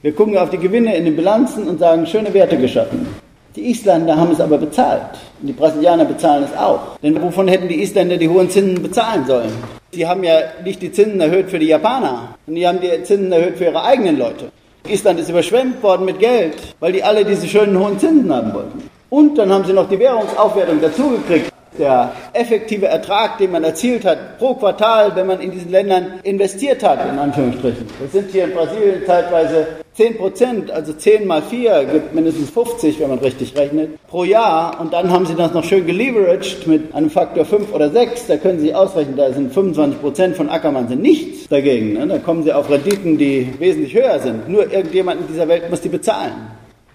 S4: Wir gucken auf die Gewinne in den Bilanzen und sagen, schöne Werte geschaffen. Die Isländer haben es aber bezahlt. Und die Brasilianer bezahlen es auch. Denn wovon hätten die Isländer die hohen Zinsen bezahlen sollen? Sie haben ja nicht die Zinsen erhöht für die Japaner, sondern die haben die Zinsen erhöht für ihre eigenen Leute. Island ist überschwemmt worden mit Geld, weil die alle diese schönen hohen Zinsen haben wollten. Und dann haben sie noch die Währungsaufwertung dazugekriegt der effektive Ertrag, den man erzielt hat pro Quartal, wenn man in diesen Ländern investiert hat, in Anführungsstrichen. Das sind hier in Brasilien zeitweise 10 Prozent, also 10 mal 4 gibt mindestens 50, wenn man richtig rechnet, pro Jahr. Und dann haben sie das noch schön geleveraged mit einem Faktor 5 oder 6. Da können Sie ausrechnen, da sind 25 Prozent von Ackermann sind nichts dagegen. Ne? Da kommen Sie auf Renditen, die wesentlich höher sind. Nur irgendjemand in dieser Welt muss die bezahlen.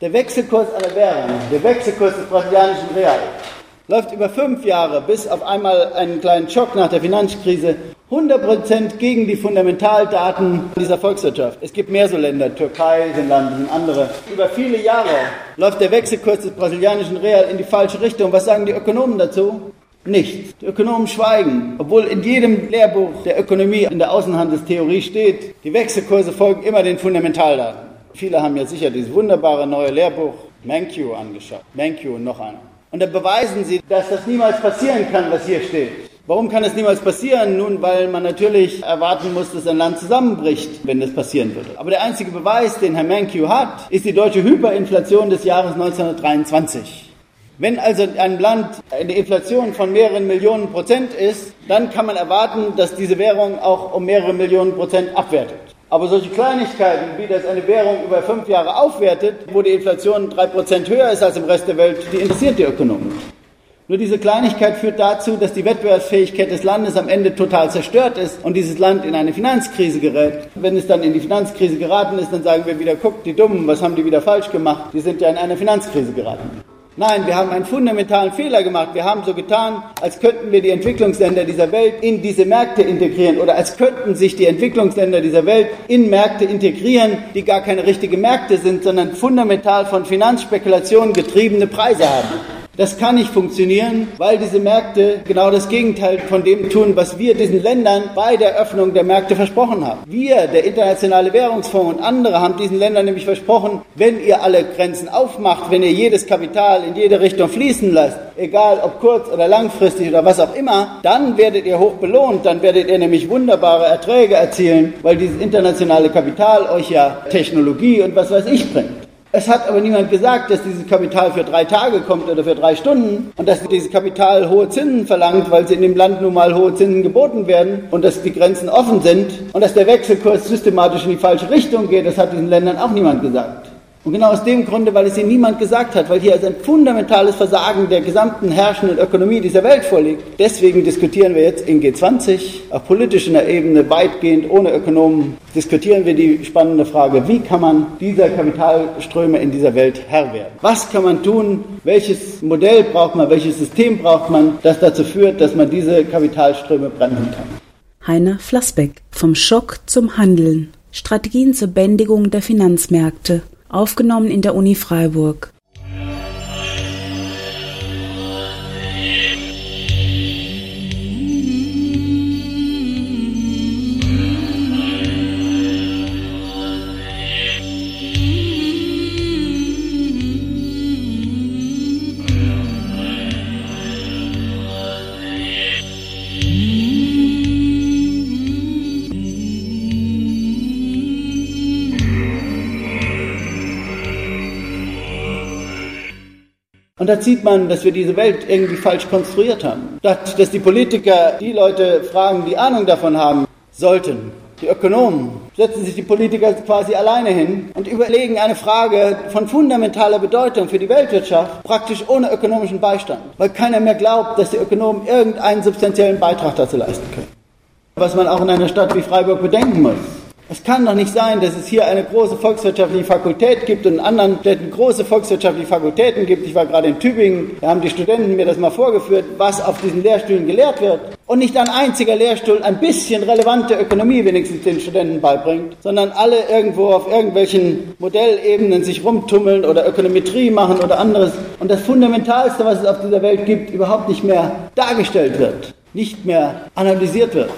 S4: Der Wechselkurs aller Währungen, der Wechselkurs des brasilianischen Real, läuft über fünf Jahre bis auf einmal einen kleinen Schock nach der Finanzkrise 100% gegen die Fundamentaldaten dieser Volkswirtschaft. Es gibt mehr so Länder, Türkei, Finnland und andere. Über viele Jahre läuft der Wechselkurs des brasilianischen Real in die falsche Richtung. Was sagen die Ökonomen dazu? Nichts. Die Ökonomen schweigen, obwohl in jedem Lehrbuch der Ökonomie in der Außenhandelstheorie steht, die Wechselkurse folgen immer den Fundamentaldaten. Viele haben ja sicher dieses wunderbare neue Lehrbuch Mankiw angeschaut. Mankiw und noch einer. Und dann beweisen sie, dass das niemals passieren kann, was hier steht. Warum kann es niemals passieren? Nun, weil man natürlich erwarten muss, dass ein Land zusammenbricht, wenn das passieren würde. Aber der einzige Beweis, den Herr Mankiw hat, ist die deutsche Hyperinflation des Jahres 1923. Wenn also ein Land eine Inflation von mehreren Millionen Prozent ist, dann kann man erwarten, dass diese Währung auch um mehrere Millionen Prozent abwertet. Aber solche Kleinigkeiten, wie das eine Währung über fünf Jahre aufwertet, wo die Inflation drei Prozent höher ist als im Rest der Welt, die interessiert die Ökonomen. Nur diese Kleinigkeit führt dazu, dass die Wettbewerbsfähigkeit des Landes am Ende total zerstört ist und dieses Land in eine Finanzkrise gerät. Wenn es dann in die Finanzkrise geraten ist, dann sagen wir wieder, guckt, die Dummen, was haben die wieder falsch gemacht? Die sind ja in eine Finanzkrise geraten. Nein, wir haben einen fundamentalen Fehler gemacht. Wir haben so getan, als könnten wir die Entwicklungsländer dieser Welt in diese Märkte integrieren oder als könnten sich die Entwicklungsländer dieser Welt in Märkte integrieren, die gar keine richtigen Märkte sind, sondern fundamental von Finanzspekulationen getriebene Preise haben. Das kann nicht funktionieren, weil diese Märkte genau das Gegenteil von dem tun, was wir diesen Ländern bei der Öffnung der Märkte versprochen haben. Wir, der Internationale Währungsfonds und andere haben diesen Ländern nämlich versprochen, wenn ihr alle Grenzen aufmacht, wenn ihr jedes Kapital in jede Richtung fließen lasst, egal ob kurz oder langfristig oder was auch immer, dann werdet ihr hoch belohnt, dann werdet ihr nämlich wunderbare Erträge erzielen, weil dieses internationale Kapital euch ja Technologie und was weiß ich bringt. Es hat aber niemand gesagt, dass dieses Kapital für drei Tage kommt oder für drei Stunden und dass dieses Kapital hohe Zinsen verlangt, weil sie in dem Land nun mal hohe Zinsen geboten werden und dass die Grenzen offen sind und dass der Wechselkurs systematisch in die falsche Richtung geht. Das hat diesen Ländern auch niemand gesagt. Und genau aus dem Grunde, weil es ihnen niemand gesagt hat, weil hier also ein fundamentales Versagen der gesamten herrschenden Ökonomie dieser Welt vorliegt. Deswegen diskutieren wir jetzt in G20 auf politischer Ebene weitgehend ohne Ökonomen, diskutieren wir die spannende Frage, wie kann man dieser Kapitalströme in dieser Welt Herr werden? Was kann man tun? Welches Modell braucht man? Welches System braucht man, das dazu führt, dass man diese Kapitalströme bremsen kann?
S1: Heiner Flassbeck vom Schock zum Handeln. Strategien zur Bändigung der Finanzmärkte aufgenommen in der Uni Freiburg.
S4: Da sieht man, dass wir diese Welt irgendwie falsch konstruiert haben. Dass, dass die Politiker die Leute fragen, die Ahnung davon haben sollten. Die Ökonomen setzen sich die Politiker quasi alleine hin und überlegen eine Frage von fundamentaler Bedeutung für die Weltwirtschaft praktisch ohne ökonomischen Beistand, weil keiner mehr glaubt, dass die Ökonomen irgendeinen substanziellen Beitrag dazu leisten können. Was man auch in einer Stadt wie Freiburg bedenken muss. Es kann doch nicht sein, dass es hier eine große volkswirtschaftliche Fakultät gibt und in anderen Städten große volkswirtschaftliche Fakultäten gibt. Ich war gerade in Tübingen, da haben die Studenten mir das mal vorgeführt, was auf diesen Lehrstühlen gelehrt wird. Und nicht ein einziger Lehrstuhl ein bisschen relevante Ökonomie wenigstens den Studenten beibringt, sondern alle irgendwo auf irgendwelchen Modellebenen sich rumtummeln oder Ökonometrie machen oder anderes. Und das Fundamentalste, was es auf dieser Welt gibt, überhaupt nicht mehr dargestellt wird, nicht mehr analysiert wird.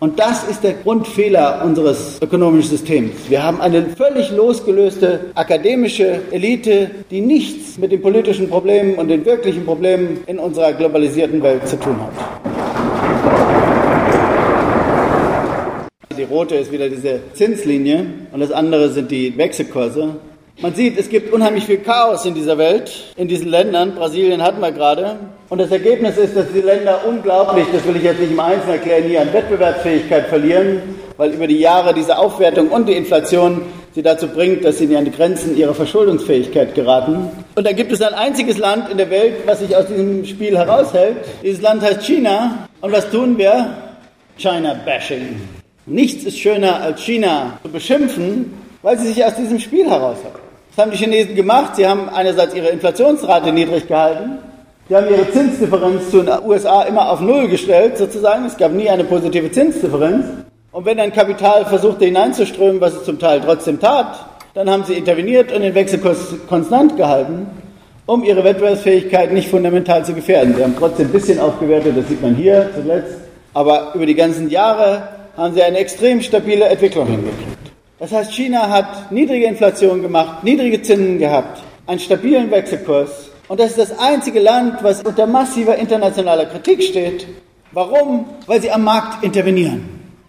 S4: Und das ist der Grundfehler unseres ökonomischen Systems. Wir haben eine völlig losgelöste akademische Elite, die nichts mit den politischen Problemen und den wirklichen Problemen in unserer globalisierten Welt zu tun hat. Die rote ist wieder diese Zinslinie und das andere sind die Wechselkurse. Man sieht, es gibt unheimlich viel Chaos in dieser Welt, in diesen Ländern. Brasilien hatten wir gerade. Und das Ergebnis ist, dass die Länder unglaublich, das will ich jetzt nicht im Einzelnen erklären, hier an Wettbewerbsfähigkeit verlieren, weil über die Jahre diese Aufwertung und die Inflation sie dazu bringt, dass sie an die Grenzen ihrer Verschuldungsfähigkeit geraten. Und da gibt es ein einziges Land in der Welt, was sich aus diesem Spiel heraushält. Dieses Land heißt China. Und was tun wir? China-Bashing. Nichts ist schöner als China zu beschimpfen, weil sie sich aus diesem Spiel heraushalten. Das haben die Chinesen gemacht. Sie haben einerseits ihre Inflationsrate niedrig gehalten. Sie haben ihre Zinsdifferenz zu den USA immer auf Null gestellt, sozusagen. Es gab nie eine positive Zinsdifferenz. Und wenn ein Kapital versuchte hineinzuströmen, was es zum Teil trotzdem tat, dann haben sie interveniert und den Wechselkurs konstant gehalten, um ihre Wettbewerbsfähigkeit nicht fundamental zu gefährden. Sie haben trotzdem ein bisschen aufgewertet, das sieht man hier zuletzt. Aber über die ganzen Jahre haben sie eine extrem stabile Entwicklung hingekriegt. Das heißt, China hat niedrige Inflation gemacht, niedrige Zinsen gehabt, einen stabilen Wechselkurs. Und das ist das einzige Land, was unter massiver internationaler Kritik steht. Warum? Weil sie am Markt intervenieren.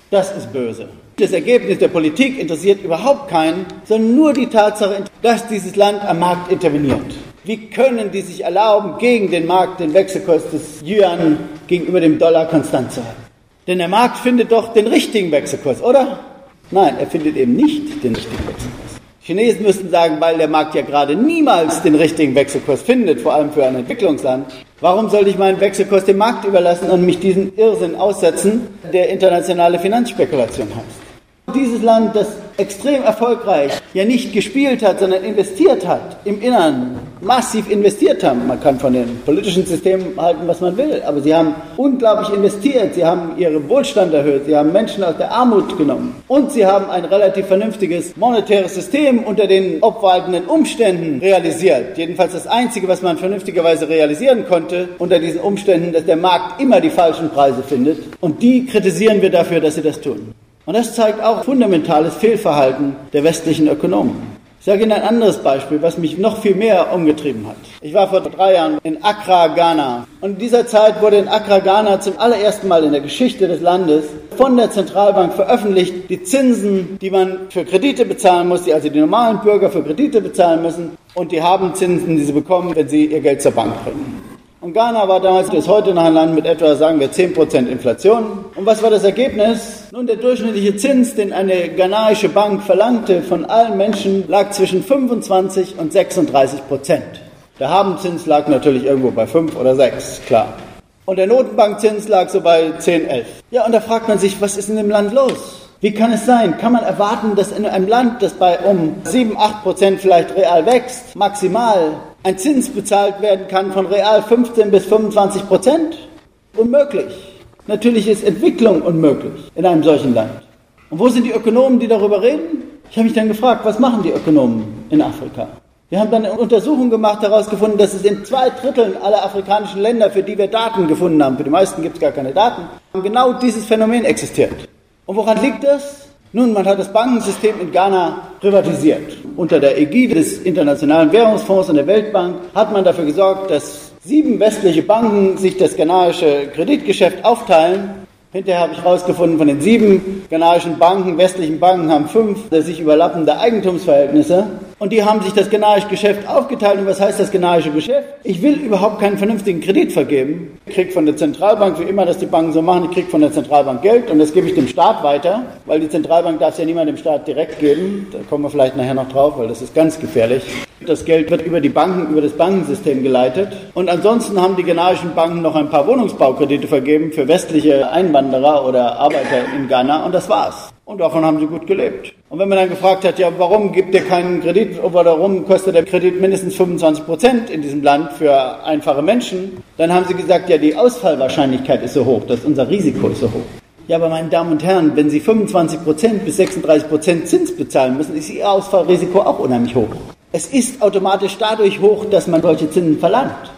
S4: Das ist böse. Das Ergebnis der Politik interessiert überhaupt keinen, sondern nur die Tatsache, dass dieses Land am Markt interveniert. Wie können die sich erlauben, gegen den Markt den Wechselkurs des Yuan gegenüber dem Dollar konstant zu halten? Denn der Markt findet doch den richtigen Wechselkurs, oder? Nein, er findet eben nicht den richtigen Wechselkurs. Chinesen müssten sagen, weil der Markt ja gerade niemals den richtigen Wechselkurs findet, vor allem für ein Entwicklungsland, warum sollte ich meinen Wechselkurs dem Markt überlassen und mich diesen Irrsinn aussetzen, der internationale Finanzspekulation heißt? Dieses Land, das extrem erfolgreich ja nicht gespielt hat, sondern investiert hat im Innern, massiv investiert haben. Man kann von den politischen Systemen halten, was man will, aber sie haben unglaublich investiert, sie haben ihren Wohlstand erhöht, sie haben Menschen aus der Armut genommen und sie haben ein relativ vernünftiges monetäres System unter den obwaltenden Umständen realisiert. Jedenfalls das Einzige, was man vernünftigerweise realisieren konnte unter diesen Umständen, dass der Markt immer die falschen Preise findet und die kritisieren wir dafür, dass sie das tun. Und das zeigt auch fundamentales Fehlverhalten der westlichen Ökonomen. Ich sage Ihnen ein anderes Beispiel, was mich noch viel mehr umgetrieben hat. Ich war vor drei Jahren in Accra, Ghana. Und in dieser Zeit wurde in Accra, Ghana zum allerersten Mal in der Geschichte des Landes von der Zentralbank veröffentlicht, die Zinsen, die man für Kredite bezahlen muss, die also die normalen Bürger für Kredite bezahlen müssen, und die haben Zinsen, die sie bekommen, wenn sie ihr Geld zur Bank bringen. Und Ghana war damals, ist heute noch ein Land mit etwa, sagen wir, 10% Inflation. Und was war das Ergebnis? Nun, der durchschnittliche Zins, den eine ghanaische Bank verlangte von allen Menschen, lag zwischen 25 und 36 Prozent. Der Habenzins lag natürlich irgendwo bei 5 oder 6, klar. Und der Notenbankzins lag so bei 10, 11. Ja, und da fragt man sich, was ist in dem Land los? Wie kann es sein? Kann man erwarten, dass in einem Land, das bei um 7, 8 Prozent vielleicht real wächst, maximal ein Zins bezahlt werden kann von real 15 bis 25 Prozent? Unmöglich. Natürlich ist Entwicklung unmöglich in einem solchen Land. Und wo sind die Ökonomen, die darüber reden? Ich habe mich dann gefragt, was machen die Ökonomen in Afrika? Wir haben dann eine Untersuchung gemacht, herausgefunden, dass es in zwei Dritteln aller afrikanischen Länder, für die wir Daten gefunden haben, für die meisten gibt es gar keine Daten, genau dieses Phänomen existiert. Und woran liegt das? Nun, man hat das Bankensystem in Ghana privatisiert. Unter der Ägide des Internationalen Währungsfonds und der Weltbank hat man dafür gesorgt, dass sieben westliche Banken sich das ghanaische Kreditgeschäft aufteilen Hinterher habe ich herausgefunden, von den sieben ghanaischen Banken, westlichen Banken, haben fünf sich überlappende Eigentumsverhältnisse. Und die haben sich das ghanaische Geschäft aufgeteilt. Und was heißt das ghanaische Geschäft? Ich will überhaupt keinen vernünftigen Kredit vergeben. Ich kriege von der Zentralbank, wie immer das die Banken so machen, ich kriege von der Zentralbank Geld und das gebe ich dem Staat weiter, weil die Zentralbank darf es ja niemand dem Staat direkt geben. Da kommen wir vielleicht nachher noch drauf, weil das ist ganz gefährlich. Das Geld wird über die Banken, über das Bankensystem geleitet. Und ansonsten haben die ghanaischen Banken noch ein paar Wohnungsbaukredite vergeben für westliche Einwanderer oder Arbeiter in Ghana und das war's. Und davon haben sie gut gelebt. Und wenn man dann gefragt hat, ja, warum gibt ihr keinen Kredit oder warum kostet der Kredit mindestens 25 Prozent in diesem Land für einfache Menschen, dann haben sie gesagt, ja, die Ausfallwahrscheinlichkeit ist so hoch, dass unser Risiko ist so hoch. Ja, aber meine Damen und Herren, wenn Sie 25 Prozent bis 36 Prozent Zins bezahlen müssen, ist Ihr Ausfallrisiko auch unheimlich hoch. Es ist automatisch dadurch hoch, dass man solche Zinsen verlangt.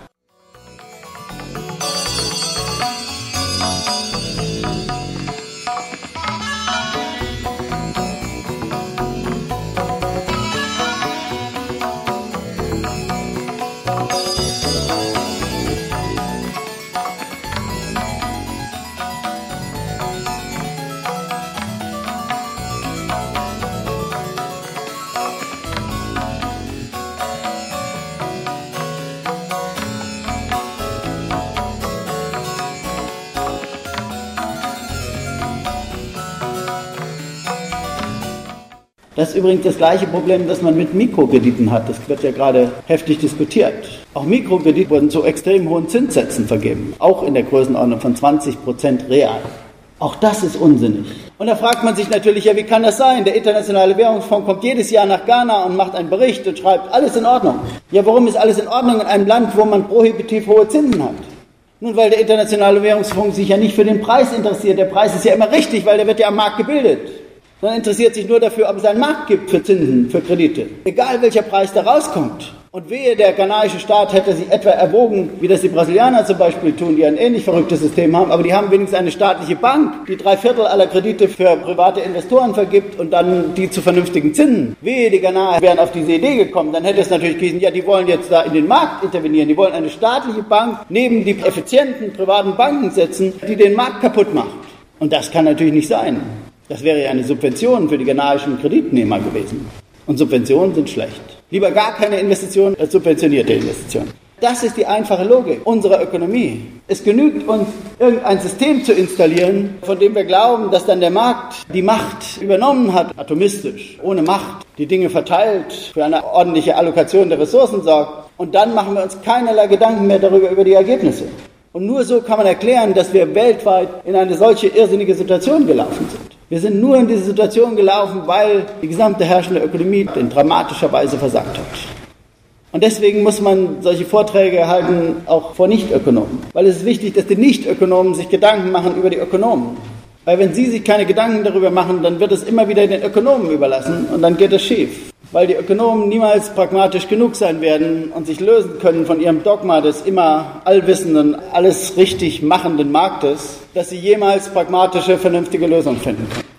S4: Das ist übrigens das gleiche Problem, das man mit Mikrokrediten hat. Das wird ja gerade heftig diskutiert. Auch Mikrokredite wurden zu extrem hohen Zinssätzen vergeben, auch in der Größenordnung von 20 Prozent real. Auch das ist unsinnig. Und da fragt man sich natürlich, ja, wie kann das sein? Der Internationale Währungsfonds kommt jedes Jahr nach Ghana und macht einen Bericht und schreibt, alles in Ordnung. Ja, warum ist alles in Ordnung in einem Land, wo man prohibitiv hohe Zinsen hat? Nun, weil der Internationale Währungsfonds sich ja nicht für den Preis interessiert. Der Preis ist ja immer richtig, weil der wird ja am Markt gebildet sondern interessiert sich nur dafür, ob es einen Markt gibt für Zinsen, für Kredite. Egal welcher Preis da rauskommt. Und wehe, der ghanaische Staat hätte sich etwa erwogen, wie das die Brasilianer zum Beispiel tun, die ein ähnlich verrücktes System haben, aber die haben wenigstens eine staatliche Bank, die drei Viertel aller Kredite für private Investoren vergibt und dann die zu vernünftigen Zinsen. Wehe, die Ghanaer wären auf diese Idee gekommen, dann hätte es natürlich gehießen, ja, die wollen jetzt da in den Markt intervenieren, die wollen eine staatliche Bank neben die effizienten privaten Banken setzen, die den Markt kaputt macht. Und das kann natürlich nicht sein. Das wäre ja eine Subvention für die ghanaischen Kreditnehmer gewesen. Und Subventionen sind schlecht. Lieber gar keine Investitionen als subventionierte Investitionen. Das ist die einfache Logik unserer Ökonomie. Es genügt uns, irgendein System zu installieren, von dem wir glauben, dass dann der Markt die Macht übernommen hat, atomistisch, ohne Macht, die Dinge verteilt, für eine ordentliche Allokation der Ressourcen sorgt. Und dann machen wir uns keinerlei Gedanken mehr darüber, über die Ergebnisse. Und nur so kann man erklären, dass wir weltweit in eine solche irrsinnige Situation gelaufen sind. Wir sind nur in diese Situation gelaufen, weil die gesamte herrschende Ökonomie in dramatischer Weise versagt hat. Und deswegen muss man solche Vorträge halten, auch vor Nichtökonomen. Weil es ist wichtig, dass die Nichtökonomen sich Gedanken machen über die Ökonomen. Weil wenn sie sich keine Gedanken darüber machen, dann wird es immer wieder den Ökonomen überlassen und dann geht es schief weil die Ökonomen niemals pragmatisch genug sein werden und sich lösen können von ihrem Dogma des immer allwissenden, alles richtig machenden Marktes, dass sie jemals pragmatische, vernünftige Lösungen finden können.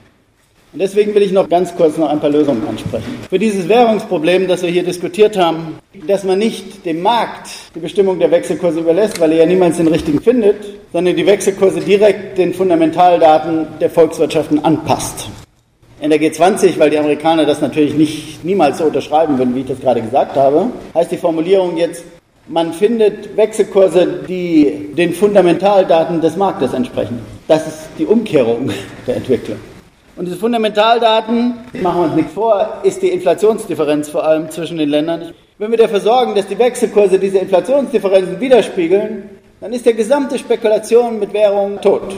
S4: Und deswegen will ich noch ganz kurz noch ein paar Lösungen ansprechen. Für dieses Währungsproblem, das wir hier diskutiert haben, dass man nicht dem Markt die Bestimmung der Wechselkurse überlässt, weil er ja niemals den richtigen findet, sondern die Wechselkurse direkt den Fundamentaldaten der Volkswirtschaften anpasst in der G20, weil die Amerikaner das natürlich nicht, niemals so unterschreiben würden, wie ich das gerade gesagt habe, heißt die Formulierung jetzt, man findet Wechselkurse, die den Fundamentaldaten des Marktes entsprechen. Das ist die Umkehrung der Entwicklung. Und diese Fundamentaldaten, machen wir uns nichts vor, ist die Inflationsdifferenz vor allem zwischen den Ländern. Wenn wir dafür sorgen, dass die Wechselkurse diese Inflationsdifferenzen widerspiegeln, dann ist der gesamte Spekulation mit Währungen tot.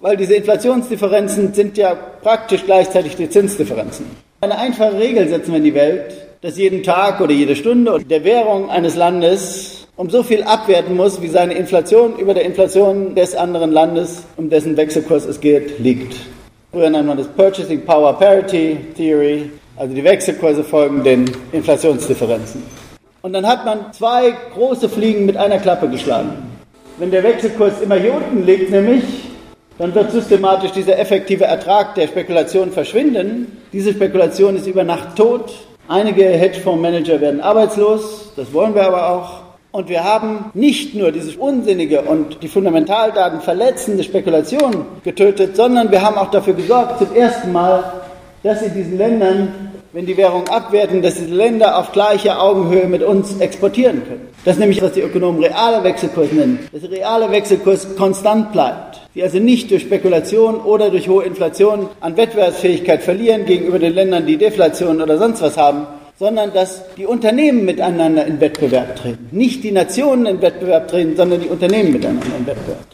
S4: Weil diese Inflationsdifferenzen sind ja praktisch gleichzeitig die Zinsdifferenzen. Eine einfache Regel setzen wir in die Welt, dass jeden Tag oder jede Stunde der Währung eines Landes um so viel abwerten muss, wie seine Inflation über der Inflation des anderen Landes, um dessen Wechselkurs es geht, liegt. Früher nennt man das Purchasing Power Parity Theory, also die Wechselkurse folgen den Inflationsdifferenzen. Und dann hat man zwei große Fliegen mit einer Klappe geschlagen. Wenn der Wechselkurs immer hier unten liegt, nämlich, dann wird systematisch dieser effektive Ertrag der Spekulation verschwinden. Diese Spekulation ist über Nacht tot. Einige Hedgefondsmanager werden arbeitslos, das wollen wir aber auch. Und wir haben nicht nur diese unsinnige und die Fundamentaldaten verletzende Spekulation getötet, sondern wir haben auch dafür gesorgt, zum ersten Mal, dass in diesen Ländern, wenn die Währung abwerten, dass diese Länder auf gleicher Augenhöhe mit uns exportieren können. Das ist nämlich, was die Ökonomen realer Wechselkurs nennen, dass der reale Wechselkurs konstant bleibt. Sie also nicht durch Spekulation oder durch hohe Inflation an Wettbewerbsfähigkeit verlieren gegenüber den Ländern, die Deflation oder sonst was haben, sondern dass die Unternehmen miteinander in Wettbewerb treten. Nicht die Nationen in Wettbewerb treten, sondern die Unternehmen miteinander in Wettbewerb.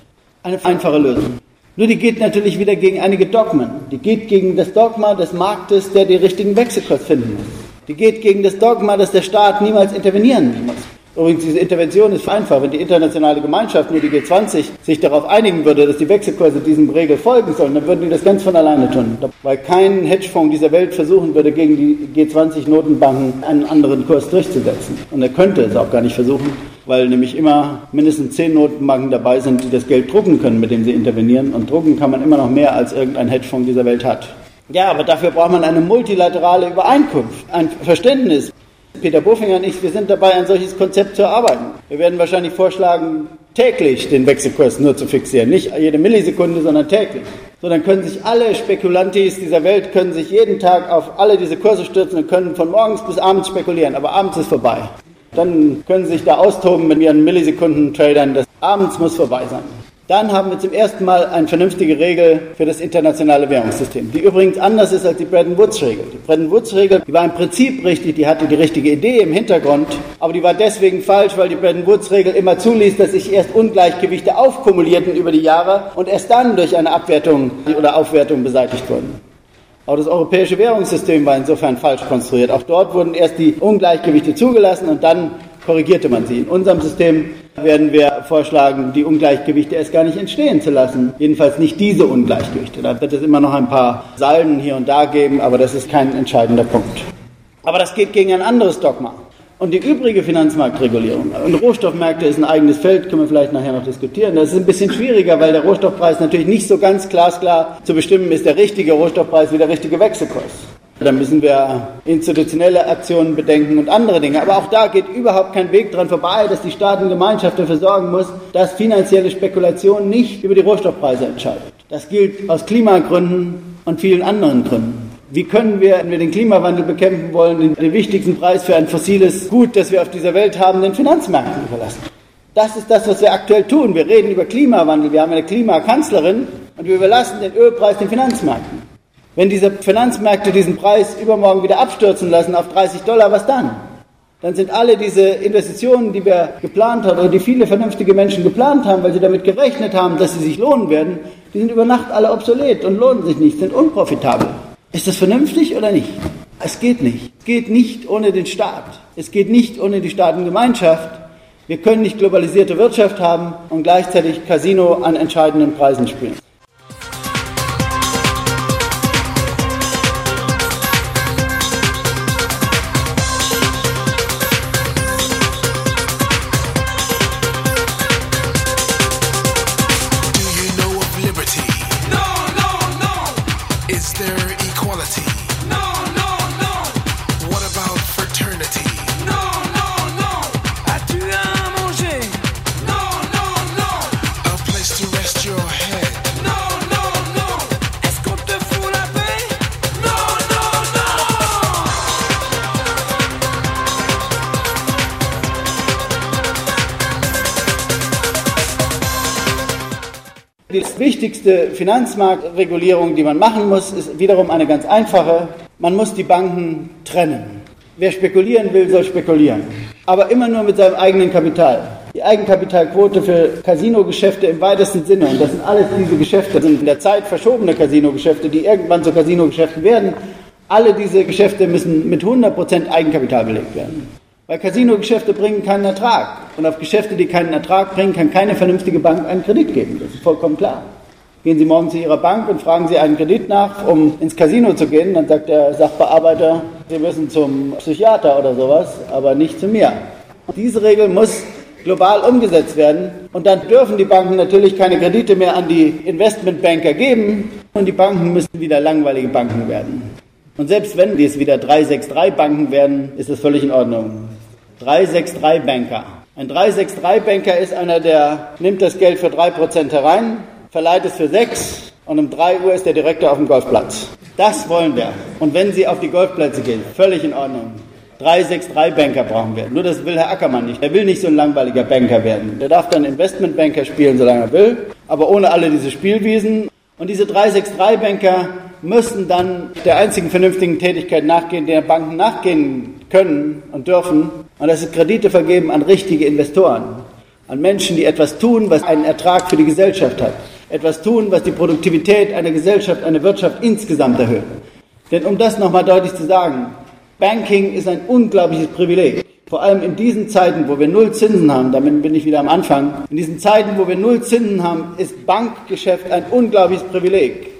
S4: Eine einfache Lösung. Nur die geht natürlich wieder gegen einige Dogmen. Die geht gegen das Dogma des Marktes, der den richtigen Wechselkurs finden muss. Die geht gegen das Dogma, dass der Staat niemals intervenieren muss. Übrigens, diese Intervention ist einfach. Wenn die internationale Gemeinschaft, nur die G20, sich darauf einigen würde, dass die Wechselkurse diesem Regel folgen sollen, dann würden die das ganz von alleine tun. Weil kein Hedgefonds dieser Welt versuchen würde, gegen die G20-Notenbanken einen anderen Kurs durchzusetzen. Und er könnte es auch gar nicht versuchen, weil nämlich immer mindestens zehn Notenbanken dabei sind, die das Geld drucken können, mit dem sie intervenieren. Und drucken kann man immer noch mehr, als irgendein Hedgefonds dieser Welt hat. Ja, aber dafür braucht man eine multilaterale Übereinkunft, ein Verständnis. Peter Bofinger und ich, wir sind dabei, ein solches Konzept zu erarbeiten. Wir werden wahrscheinlich vorschlagen, täglich den Wechselkurs nur zu fixieren. Nicht jede Millisekunde, sondern täglich. So, dann können sich alle Spekulantis dieser Welt können sich jeden Tag auf alle diese Kurse stürzen und können von morgens bis abends spekulieren. Aber abends ist vorbei. Dann können sie sich da austoben mit ihren Millisekunden-Tradern. Das abends muss vorbei sein. Dann haben wir zum ersten Mal eine vernünftige Regel für das internationale Währungssystem, die übrigens anders ist als die Bretton Woods-Regel. Die Bretton Woods-Regel, die war im Prinzip richtig, die hatte die richtige Idee im Hintergrund, aber die war deswegen falsch, weil die Bretton Woods-Regel immer zuließ, dass sich erst Ungleichgewichte aufkumulierten über die Jahre und erst dann durch eine Abwertung oder Aufwertung beseitigt wurden. Auch das europäische Währungssystem war insofern falsch konstruiert. Auch dort wurden erst die Ungleichgewichte zugelassen und dann korrigierte man sie. In unserem System werden wir vorschlagen, die Ungleichgewichte erst gar nicht entstehen zu lassen. Jedenfalls nicht diese Ungleichgewichte. Da wird es immer noch ein paar Salden hier und da geben, aber das ist kein entscheidender Punkt. Aber das geht gegen ein anderes Dogma. Und die übrige Finanzmarktregulierung. Und Rohstoffmärkte ist ein eigenes Feld, können wir vielleicht nachher noch diskutieren. Das ist ein bisschen schwieriger, weil der Rohstoffpreis natürlich nicht so ganz glasklar zu bestimmen ist, der richtige Rohstoffpreis wie der richtige Wechselkurs. Da müssen wir institutionelle Aktionen bedenken und andere Dinge. Aber auch da geht überhaupt kein Weg dran vorbei, dass die Staatengemeinschaft dafür sorgen muss, dass finanzielle Spekulation nicht über die Rohstoffpreise entscheidet. Das gilt aus Klimagründen und vielen anderen Gründen. Wie können wir, wenn wir den Klimawandel bekämpfen wollen, den, wichtigsten Preis für ein fossiles Gut, das wir auf dieser Welt haben, den Finanzmärkten überlassen? Das ist das, was wir aktuell tun. Wir reden über Klimawandel. Wir haben eine Klimakanzlerin und wir überlassen den Ölpreis den Finanzmärkten. Wenn diese Finanzmärkte diesen Preis übermorgen wieder abstürzen lassen auf 30 Dollar, was dann? Dann sind alle diese Investitionen, die wir geplant haben oder die viele vernünftige Menschen geplant haben, weil sie damit gerechnet haben, dass sie sich lohnen werden, die sind über Nacht alle obsolet und lohnen sich nicht, sind unprofitabel. Ist das vernünftig oder nicht? Es geht nicht. Es geht nicht ohne den Staat. Es geht nicht ohne die Staatengemeinschaft. Wir können nicht globalisierte Wirtschaft haben und gleichzeitig Casino an entscheidenden Preisen spielen. Die wichtigste Finanzmarktregulierung, die man machen muss, ist wiederum eine ganz einfache. Man muss die Banken trennen. Wer spekulieren will, soll spekulieren. Aber immer nur mit seinem eigenen Kapital. Die Eigenkapitalquote für Casinogeschäfte im weitesten Sinne, und das sind alles diese Geschäfte, sind in der Zeit verschobene Casinogeschäfte, die irgendwann zu Casinogeschäften werden. Alle diese Geschäfte müssen mit 100% Eigenkapital belegt werden. Weil Casinogeschäfte bringen keinen Ertrag. Und auf Geschäfte, die keinen Ertrag bringen, kann keine vernünftige Bank einen Kredit geben. Das ist vollkommen klar. Gehen Sie morgen zu Ihrer Bank und fragen Sie einen Kredit nach, um ins Casino zu gehen, dann sagt der Sachbearbeiter, Sie müssen zum Psychiater oder sowas, aber nicht zu mir. Diese Regel muss global umgesetzt werden. Und dann dürfen die Banken natürlich keine Kredite mehr an die Investmentbanker geben und die Banken müssen wieder langweilige Banken werden. Und selbst wenn dies wieder 363-Banken werden, ist das völlig in Ordnung. 363-Banker. Ein 363-Banker ist einer, der nimmt das Geld für 3% herein, verleiht es für 6 und um 3 Uhr ist der Direktor auf dem Golfplatz. Das wollen wir. Und wenn Sie auf die Golfplätze gehen, völlig in Ordnung. 363-Banker brauchen wir. Nur das will Herr Ackermann nicht. Er will nicht so ein langweiliger Banker werden. Der darf dann Investmentbanker spielen, solange er will, aber ohne alle diese Spielwiesen. Und diese 363-Banker müssen dann der einzigen vernünftigen Tätigkeit nachgehen, der Banken nachgehen können und dürfen. Und das ist Kredite vergeben an richtige Investoren. An Menschen, die etwas tun, was einen Ertrag für die Gesellschaft hat. Etwas tun, was die Produktivität einer Gesellschaft, einer Wirtschaft insgesamt erhöht. Denn um das nochmal deutlich zu sagen, Banking ist ein unglaubliches Privileg. Vor allem in diesen Zeiten, wo wir null Zinsen haben, damit bin ich wieder am Anfang, in diesen Zeiten, wo wir null Zinsen haben, ist Bankgeschäft ein unglaubliches Privileg.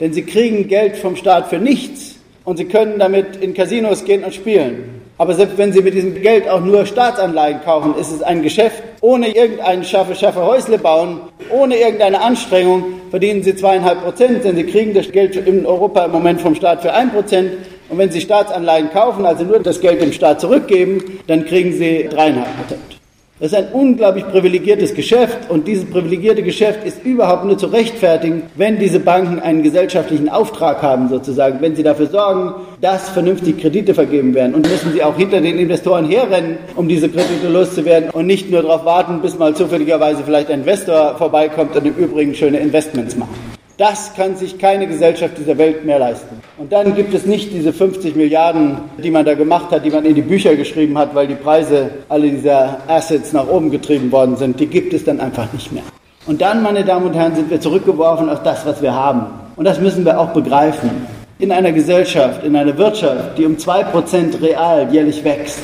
S4: Denn sie kriegen Geld vom Staat für nichts und sie können damit in Casinos gehen und spielen. Aber selbst wenn Sie mit diesem Geld auch nur Staatsanleihen kaufen, ist es ein Geschäft. Ohne irgendein schaffe, schaffe Häusle bauen, ohne irgendeine Anstrengung verdienen Sie zweieinhalb Prozent, denn Sie kriegen das Geld in Europa im Moment vom Staat für ein Prozent. Und wenn Sie Staatsanleihen kaufen, also nur das Geld dem Staat zurückgeben, dann kriegen Sie dreieinhalb Prozent. Das ist ein unglaublich privilegiertes Geschäft und dieses privilegierte Geschäft ist überhaupt nur zu rechtfertigen, wenn diese Banken einen gesellschaftlichen Auftrag haben sozusagen, wenn sie dafür sorgen, dass vernünftig Kredite vergeben werden und müssen sie auch hinter den Investoren herrennen, um diese Kredite loszuwerden und nicht nur darauf warten, bis mal zufälligerweise vielleicht ein Investor vorbeikommt und im Übrigen schöne Investments macht. Das kann sich keine Gesellschaft dieser Welt mehr leisten. Und dann gibt es nicht diese 50 Milliarden, die man da gemacht hat, die man in die Bücher geschrieben hat, weil die Preise alle dieser Assets nach oben getrieben worden sind. Die gibt es dann einfach nicht mehr. Und dann, meine Damen und Herren, sind wir zurückgeworfen auf das, was wir haben. Und das müssen wir auch begreifen. In einer Gesellschaft, in einer Wirtschaft, die um 2% real jährlich wächst,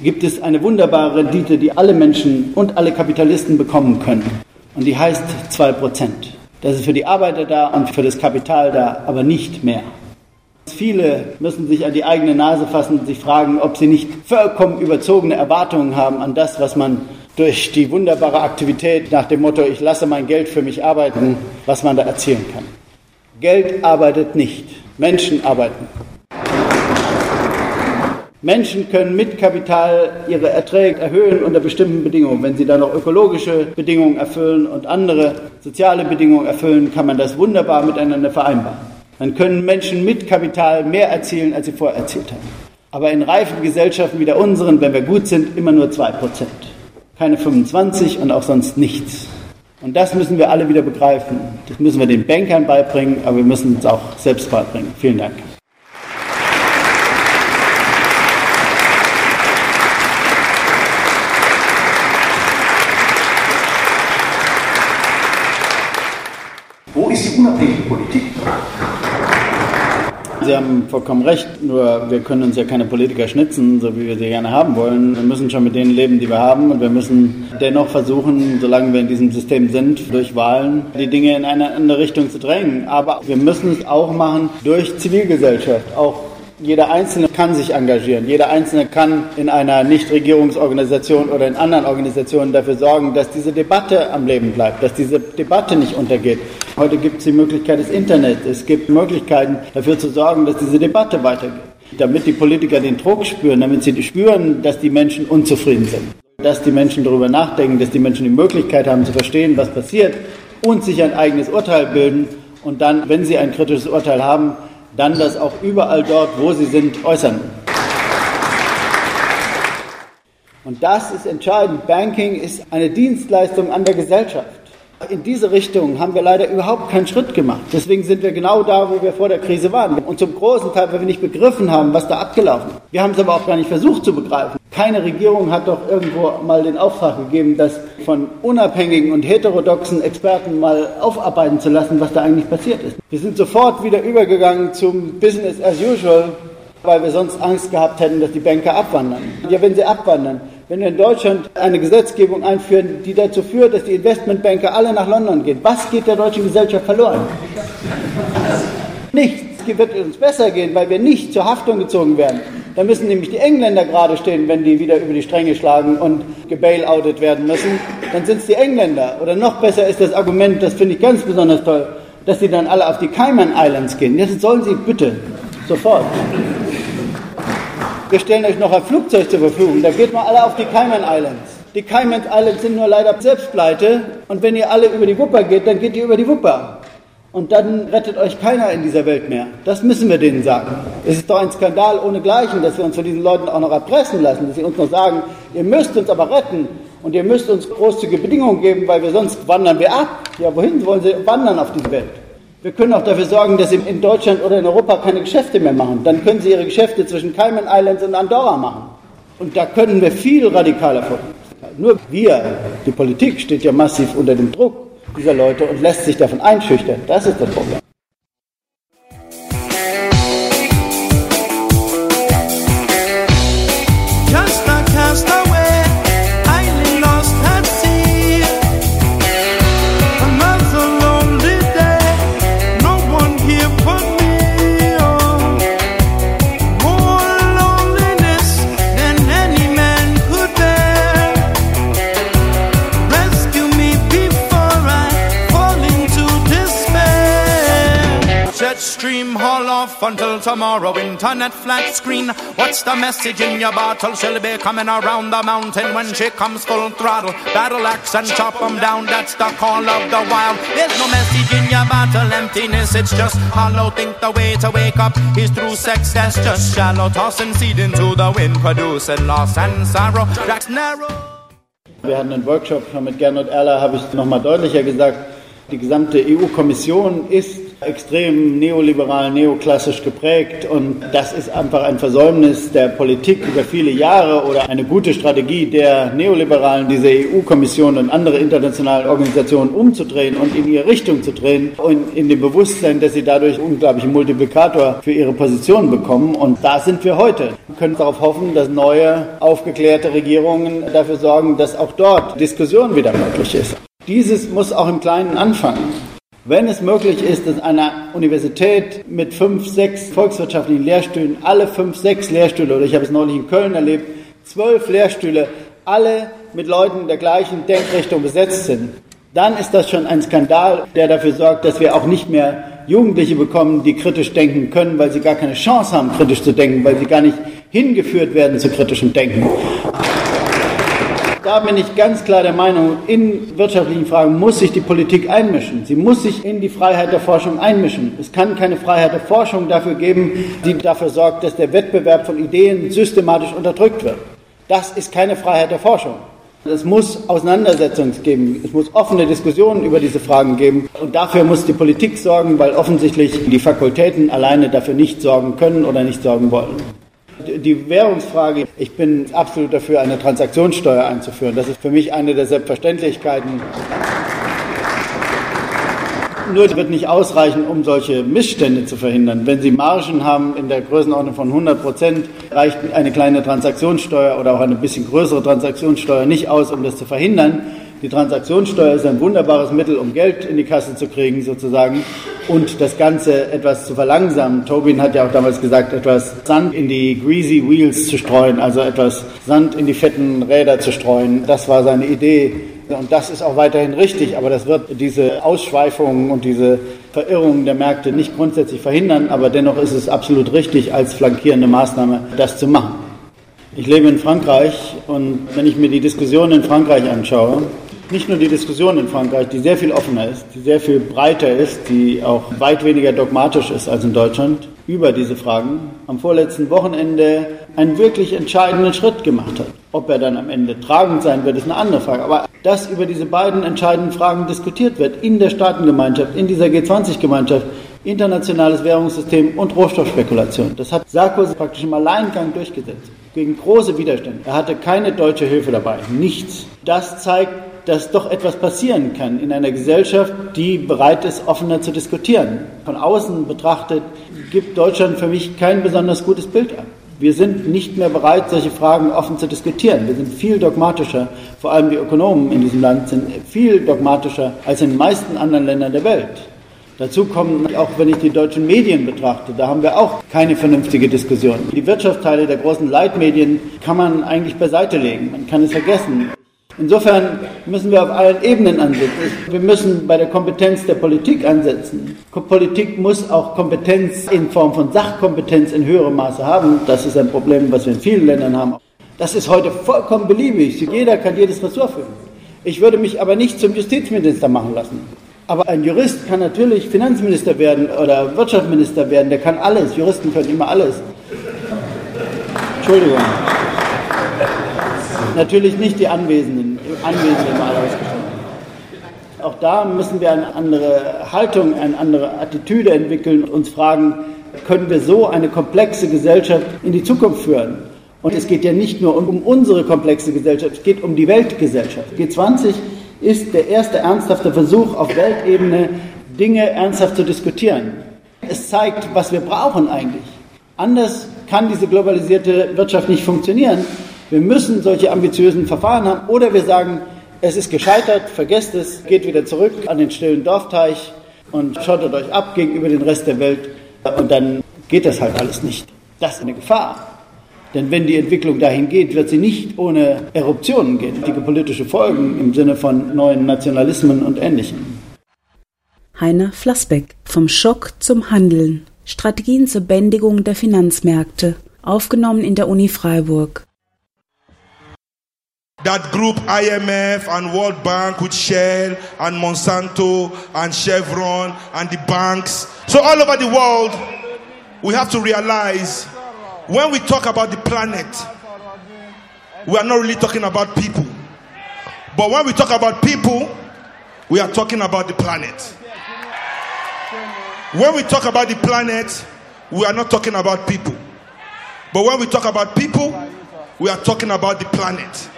S4: gibt es eine wunderbare Rendite, die alle Menschen und alle Kapitalisten bekommen können. Und die heißt 2%. Das ist für die Arbeiter da und für das Kapital da, aber nicht mehr. Viele müssen sich an die eigene Nase fassen und sich fragen, ob sie nicht vollkommen überzogene Erwartungen haben an das, was man durch die wunderbare Aktivität nach dem Motto, ich lasse mein Geld für mich arbeiten, was man da erzielen kann. Geld arbeitet nicht, Menschen arbeiten. Menschen können mit Kapital ihre Erträge erhöhen unter bestimmten Bedingungen. Wenn sie dann noch ökologische Bedingungen erfüllen und andere soziale Bedingungen erfüllen, kann man das wunderbar miteinander vereinbaren. Dann können Menschen mit Kapital mehr erzielen, als sie vorher erzielt haben. Aber in reifen Gesellschaften wie der unseren, wenn wir gut sind, immer nur 2%. Keine 25 und auch sonst nichts. Und das müssen wir alle wieder begreifen. Das müssen wir den Bankern beibringen, aber wir müssen es auch selbst beibringen. Vielen Dank.
S6: unabhängige Politik.
S4: Sie haben vollkommen recht, nur wir können uns ja keine Politiker schnitzen, so wie wir sie gerne haben wollen. Wir müssen schon mit denen leben, die wir haben und wir müssen dennoch versuchen, solange wir in diesem System sind, durch Wahlen die Dinge in eine andere Richtung zu drängen. Aber wir müssen es auch machen durch Zivilgesellschaft, auch jeder Einzelne kann sich engagieren. Jeder Einzelne kann in einer Nichtregierungsorganisation oder in anderen Organisationen dafür sorgen, dass diese Debatte am Leben bleibt, dass diese Debatte nicht untergeht. Heute gibt es die Möglichkeit des Internets. Es gibt Möglichkeiten dafür zu sorgen, dass diese Debatte weitergeht. Damit die Politiker den Druck spüren, damit sie spüren, dass die Menschen unzufrieden sind. Dass die Menschen darüber nachdenken, dass die Menschen die Möglichkeit haben zu verstehen, was passiert und sich ein eigenes Urteil bilden und dann, wenn sie ein kritisches Urteil haben, dann das auch überall dort, wo sie sind, äußern. Und das ist entscheidend. Banking ist eine Dienstleistung an der Gesellschaft. In diese Richtung haben wir leider überhaupt keinen Schritt gemacht. Deswegen sind wir genau da, wo wir vor der Krise waren. Und zum großen Teil, weil wir nicht begriffen haben, was da abgelaufen ist. Wir haben es aber auch gar nicht versucht zu begreifen. Keine Regierung hat doch irgendwo mal den Auftrag gegeben, das von unabhängigen und heterodoxen Experten mal aufarbeiten zu lassen, was da eigentlich passiert ist. Wir sind sofort wieder übergegangen zum Business as usual, weil wir sonst Angst gehabt hätten, dass die Banker abwandern. Ja, wenn sie abwandern, wenn wir in Deutschland eine Gesetzgebung einführen, die dazu führt, dass die Investmentbanker alle nach London gehen, was geht der deutschen Gesellschaft verloren? Nichts. Wird uns besser gehen, weil wir nicht zur Haftung gezogen werden. Da müssen nämlich die Engländer gerade stehen, wenn die wieder über die Stränge schlagen und gebailoutet werden müssen. Dann sind es die Engländer. Oder noch besser ist das Argument, das finde ich ganz besonders toll, dass sie dann alle auf die Cayman Islands gehen. Jetzt sollen sie bitte, sofort. Wir stellen euch noch ein Flugzeug zur Verfügung. Da geht mal alle auf die Cayman Islands. Die Cayman Islands sind nur leider selbst pleite. Und wenn ihr alle über die Wupper geht, dann geht ihr über die Wupper. Und dann rettet euch keiner in dieser Welt mehr. Das müssen wir denen sagen. Es ist doch ein Skandal ohnegleichen, dass wir uns von diesen Leuten auch noch erpressen lassen, dass sie uns noch sagen, ihr müsst uns aber retten und ihr müsst uns großzügige Bedingungen geben, weil wir sonst wandern wir ab. Ja, wohin wollen sie wandern auf diese Welt? Wir können auch dafür sorgen, dass Sie in Deutschland oder in Europa keine Geschäfte mehr machen. Dann können Sie Ihre Geschäfte zwischen Cayman Islands und Andorra machen. Und da können wir viel radikaler vorgehen. Nur wir, die Politik steht ja massiv unter dem Druck dieser Leute und lässt sich davon einschüchtern. Das ist das Problem.
S6: Until tomorrow. Internet flat screen. What's the message in your bottle? She'll be coming around the mountain when she comes full throttle. Battle axe and chop them down. That's the call of the wild. There's no message in your bottle. Emptiness, it's just hollow. Think the way to wake up is through sex. That's just shallow. Tossing seed into the wind, producing loss and sorrow. That's narrow.
S4: Wir hatten einen Workshop mit Gernot Erler, habe ich nochmal deutlicher gesagt. Die gesamte EU-Kommission ist extrem neoliberal, neoklassisch geprägt und das ist einfach ein Versäumnis der Politik über viele Jahre oder eine gute Strategie der Neoliberalen, diese EU-Kommission und andere internationale Organisationen umzudrehen und in ihre Richtung zu drehen und in dem Bewusstsein, dass sie dadurch unglaublichen Multiplikator für ihre Position bekommen und da sind wir heute. Wir können darauf hoffen, dass neue, aufgeklärte Regierungen dafür sorgen, dass auch dort Diskussion wieder möglich ist. Dieses muss auch im Kleinen anfangen. Wenn es möglich ist, dass eine Universität mit fünf, sechs volkswirtschaftlichen Lehrstühlen, alle fünf, sechs Lehrstühle, oder ich habe es neulich in Köln erlebt, zwölf Lehrstühle, alle mit Leuten der gleichen Denkrichtung besetzt sind, dann ist das schon ein Skandal, der dafür sorgt, dass wir auch nicht mehr Jugendliche bekommen, die kritisch denken können, weil sie gar keine Chance haben, kritisch zu denken, weil sie gar nicht hingeführt werden zu kritischem Denken da bin ich ganz klar der Meinung, in wirtschaftlichen Fragen muss sich die Politik einmischen. Sie muss sich in die Freiheit der Forschung einmischen. Es kann keine Freiheit der Forschung dafür geben, die dafür sorgt, dass der Wettbewerb von Ideen systematisch unterdrückt wird. Das ist keine Freiheit der Forschung. Es muss Auseinandersetzungen geben, es muss offene Diskussionen über diese Fragen geben. Und dafür muss die Politik sorgen, weil offensichtlich die Fakultäten alleine dafür nicht sorgen können oder nicht sorgen wollen. Die Währungsfrage, ich bin absolut dafür, eine Transaktionssteuer einzuführen. Das ist für mich eine der Selbstverständlichkeiten. Nur wird nicht ausreichen, um solche Missstände zu verhindern. Wenn Sie Margen haben in der Größenordnung von 100 Prozent, reicht eine kleine Transaktionssteuer oder auch eine bisschen größere Transaktionssteuer nicht aus, um das zu verhindern. Die Transaktionssteuer ist ein wunderbares Mittel, um Geld in die Kasse zu kriegen, sozusagen, und das Ganze etwas zu verlangsamen. Tobin hat ja auch damals gesagt, etwas Sand in die greasy wheels zu streuen, also etwas Sand in die fetten Räder zu streuen. Das war seine Idee. Und das ist auch weiterhin richtig, aber das wird diese Ausschweifungen und diese Verirrungen der Märkte nicht grundsätzlich verhindern, aber dennoch ist es absolut richtig, als flankierende Maßnahme das zu machen. Ich lebe in Frankreich und wenn ich mir die Diskussion in Frankreich anschaue, nicht nur die Diskussion in Frankreich, die sehr viel offener ist, die sehr viel breiter ist, die auch weit weniger dogmatisch ist als in Deutschland über diese Fragen, am vorletzten Wochenende einen wirklich entscheidenden Schritt gemacht hat. Ob er dann am Ende tragend sein wird, ist eine andere Frage. Aber dass über diese beiden entscheidenden Fragen diskutiert wird in der Staatengemeinschaft, in dieser G20-Gemeinschaft, internationales Währungssystem und Rohstoffspekulation. Das hat Sarkozy praktisch im Alleingang durchgesetzt, gegen große Widerstände. Er hatte keine deutsche Hilfe dabei, nichts. Das zeigt, dass doch etwas passieren kann in einer Gesellschaft, die bereit ist, offener zu diskutieren. Von außen betrachtet gibt Deutschland für mich kein besonders gutes Bild ab. Wir sind nicht mehr bereit, solche Fragen offen zu diskutieren. Wir sind viel dogmatischer, vor allem die Ökonomen in diesem Land sind viel dogmatischer als in den meisten anderen Ländern der Welt. Dazu kommen, auch wenn ich die deutschen Medien betrachte, da haben wir auch keine vernünftige Diskussion. Die Wirtschaftsteile der großen Leitmedien kann man eigentlich beiseite legen. Man kann es vergessen. Insofern müssen wir auf allen Ebenen ansetzen. Wir müssen bei der Kompetenz der Politik ansetzen. Politik muss auch Kompetenz in Form von Sachkompetenz in höherem Maße haben. Das ist ein Problem, was wir in vielen Ländern haben. Das ist heute vollkommen beliebig. Jeder kann jedes Ressort führen. Ich würde mich aber nicht zum Justizminister machen lassen. Aber ein Jurist kann natürlich Finanzminister werden oder Wirtschaftsminister werden, der kann alles. Juristen können immer alles. Entschuldigung. Natürlich nicht die Anwesenden, Anwesenden mal ausgeschlossen. Auch da müssen wir eine andere Haltung, eine andere Attitüde entwickeln und uns fragen, können wir so eine komplexe Gesellschaft in die Zukunft führen? Und es geht ja nicht nur um, um unsere komplexe Gesellschaft, es geht um die Weltgesellschaft. G20 ist der erste ernsthafte Versuch auf Weltebene, Dinge ernsthaft zu diskutieren. Es zeigt, was wir brauchen eigentlich. Anders kann diese globalisierte Wirtschaft nicht funktionieren. Wir müssen solche ambitiösen Verfahren haben oder wir sagen, es ist gescheitert, vergesst es, geht wieder zurück an den stillen Dorfteich und schottet euch ab gegenüber dem Rest der Welt und dann geht das halt alles nicht. Das ist eine Gefahr. Denn wenn die Entwicklung dahin geht, wird sie nicht ohne Eruptionen gehen, die politische Folgen im Sinne von neuen Nationalismen und Ähnlichem.
S1: Heiner Flassbeck vom Schock zum Handeln. Strategien zur Bändigung der Finanzmärkte. Aufgenommen in der Uni Freiburg.
S7: That group IMF and World Bank with Shell and Monsanto and Chevron and the banks. So all over the world, we have to realize when we talk about the planet, we are not really talking about people. But when we talk about people, we are talking about the planet. When we talk about the planet, we are not talking about people. But when we talk about people, we are talking about the planet.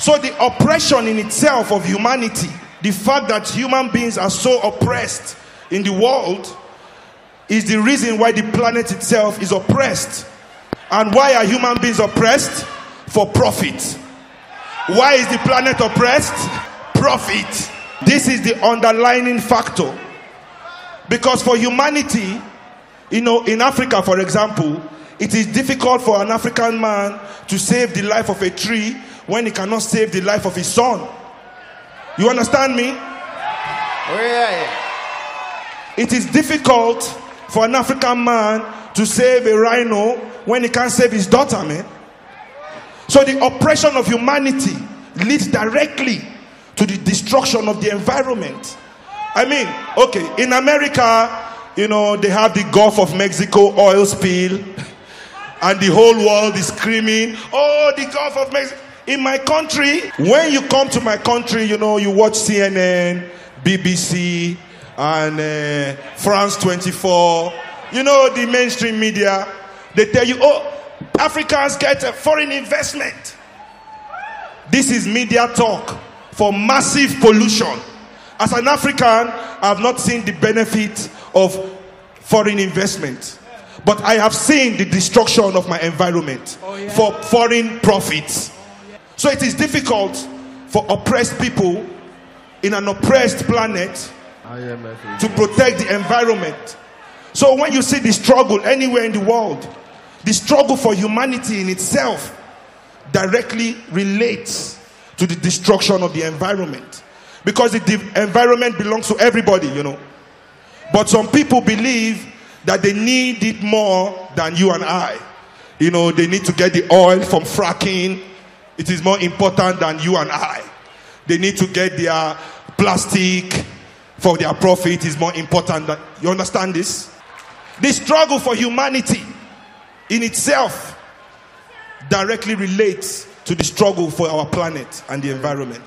S7: So the oppression in itself of humanity, the fact that human beings are so oppressed in the world, is the reason why the planet itself is oppressed. And why are human beings oppressed? For profit. Why is the planet oppressed? Profit. This is the underlining factor. Because for humanity, you know, in Africa, for example, it is difficult for an African man to save the life of a tree when he cannot save the life of his son. You understand me? Oh, it is difficult for an African man to save a rhino when he can't save his daughter, man. So the oppression of humanity leads directly to the destruction of the environment. I mean, okay, in America, you know, they have the Gulf of Mexico oil spill, and the whole world is screaming, Oh, the Gulf of Mexico. In my country, when you come to my country, you know, you watch CNN, BBC, and uh, France 24, you know, the mainstream media, they tell you, oh, Africans get a foreign investment. This is media talk for massive pollution. As an African, I have not seen the benefit of foreign investment, but I have seen the destruction of my environment oh, yeah. for foreign profits. So it is difficult for oppressed people in an oppressed planet to protect the environment. So when you see the struggle anywhere in the world, the struggle for humanity in itself directly relates to the destruction of the environment. Because the environment belongs to everybody, you know. But some people believe that they need it more than you and I. You know, they need to get the oil from fracking it is more important than you and I. they need to get their plastic for their profit is more important than you understand this? The struggle for humanity in itself directly relates to the struggle for our planet and the environment.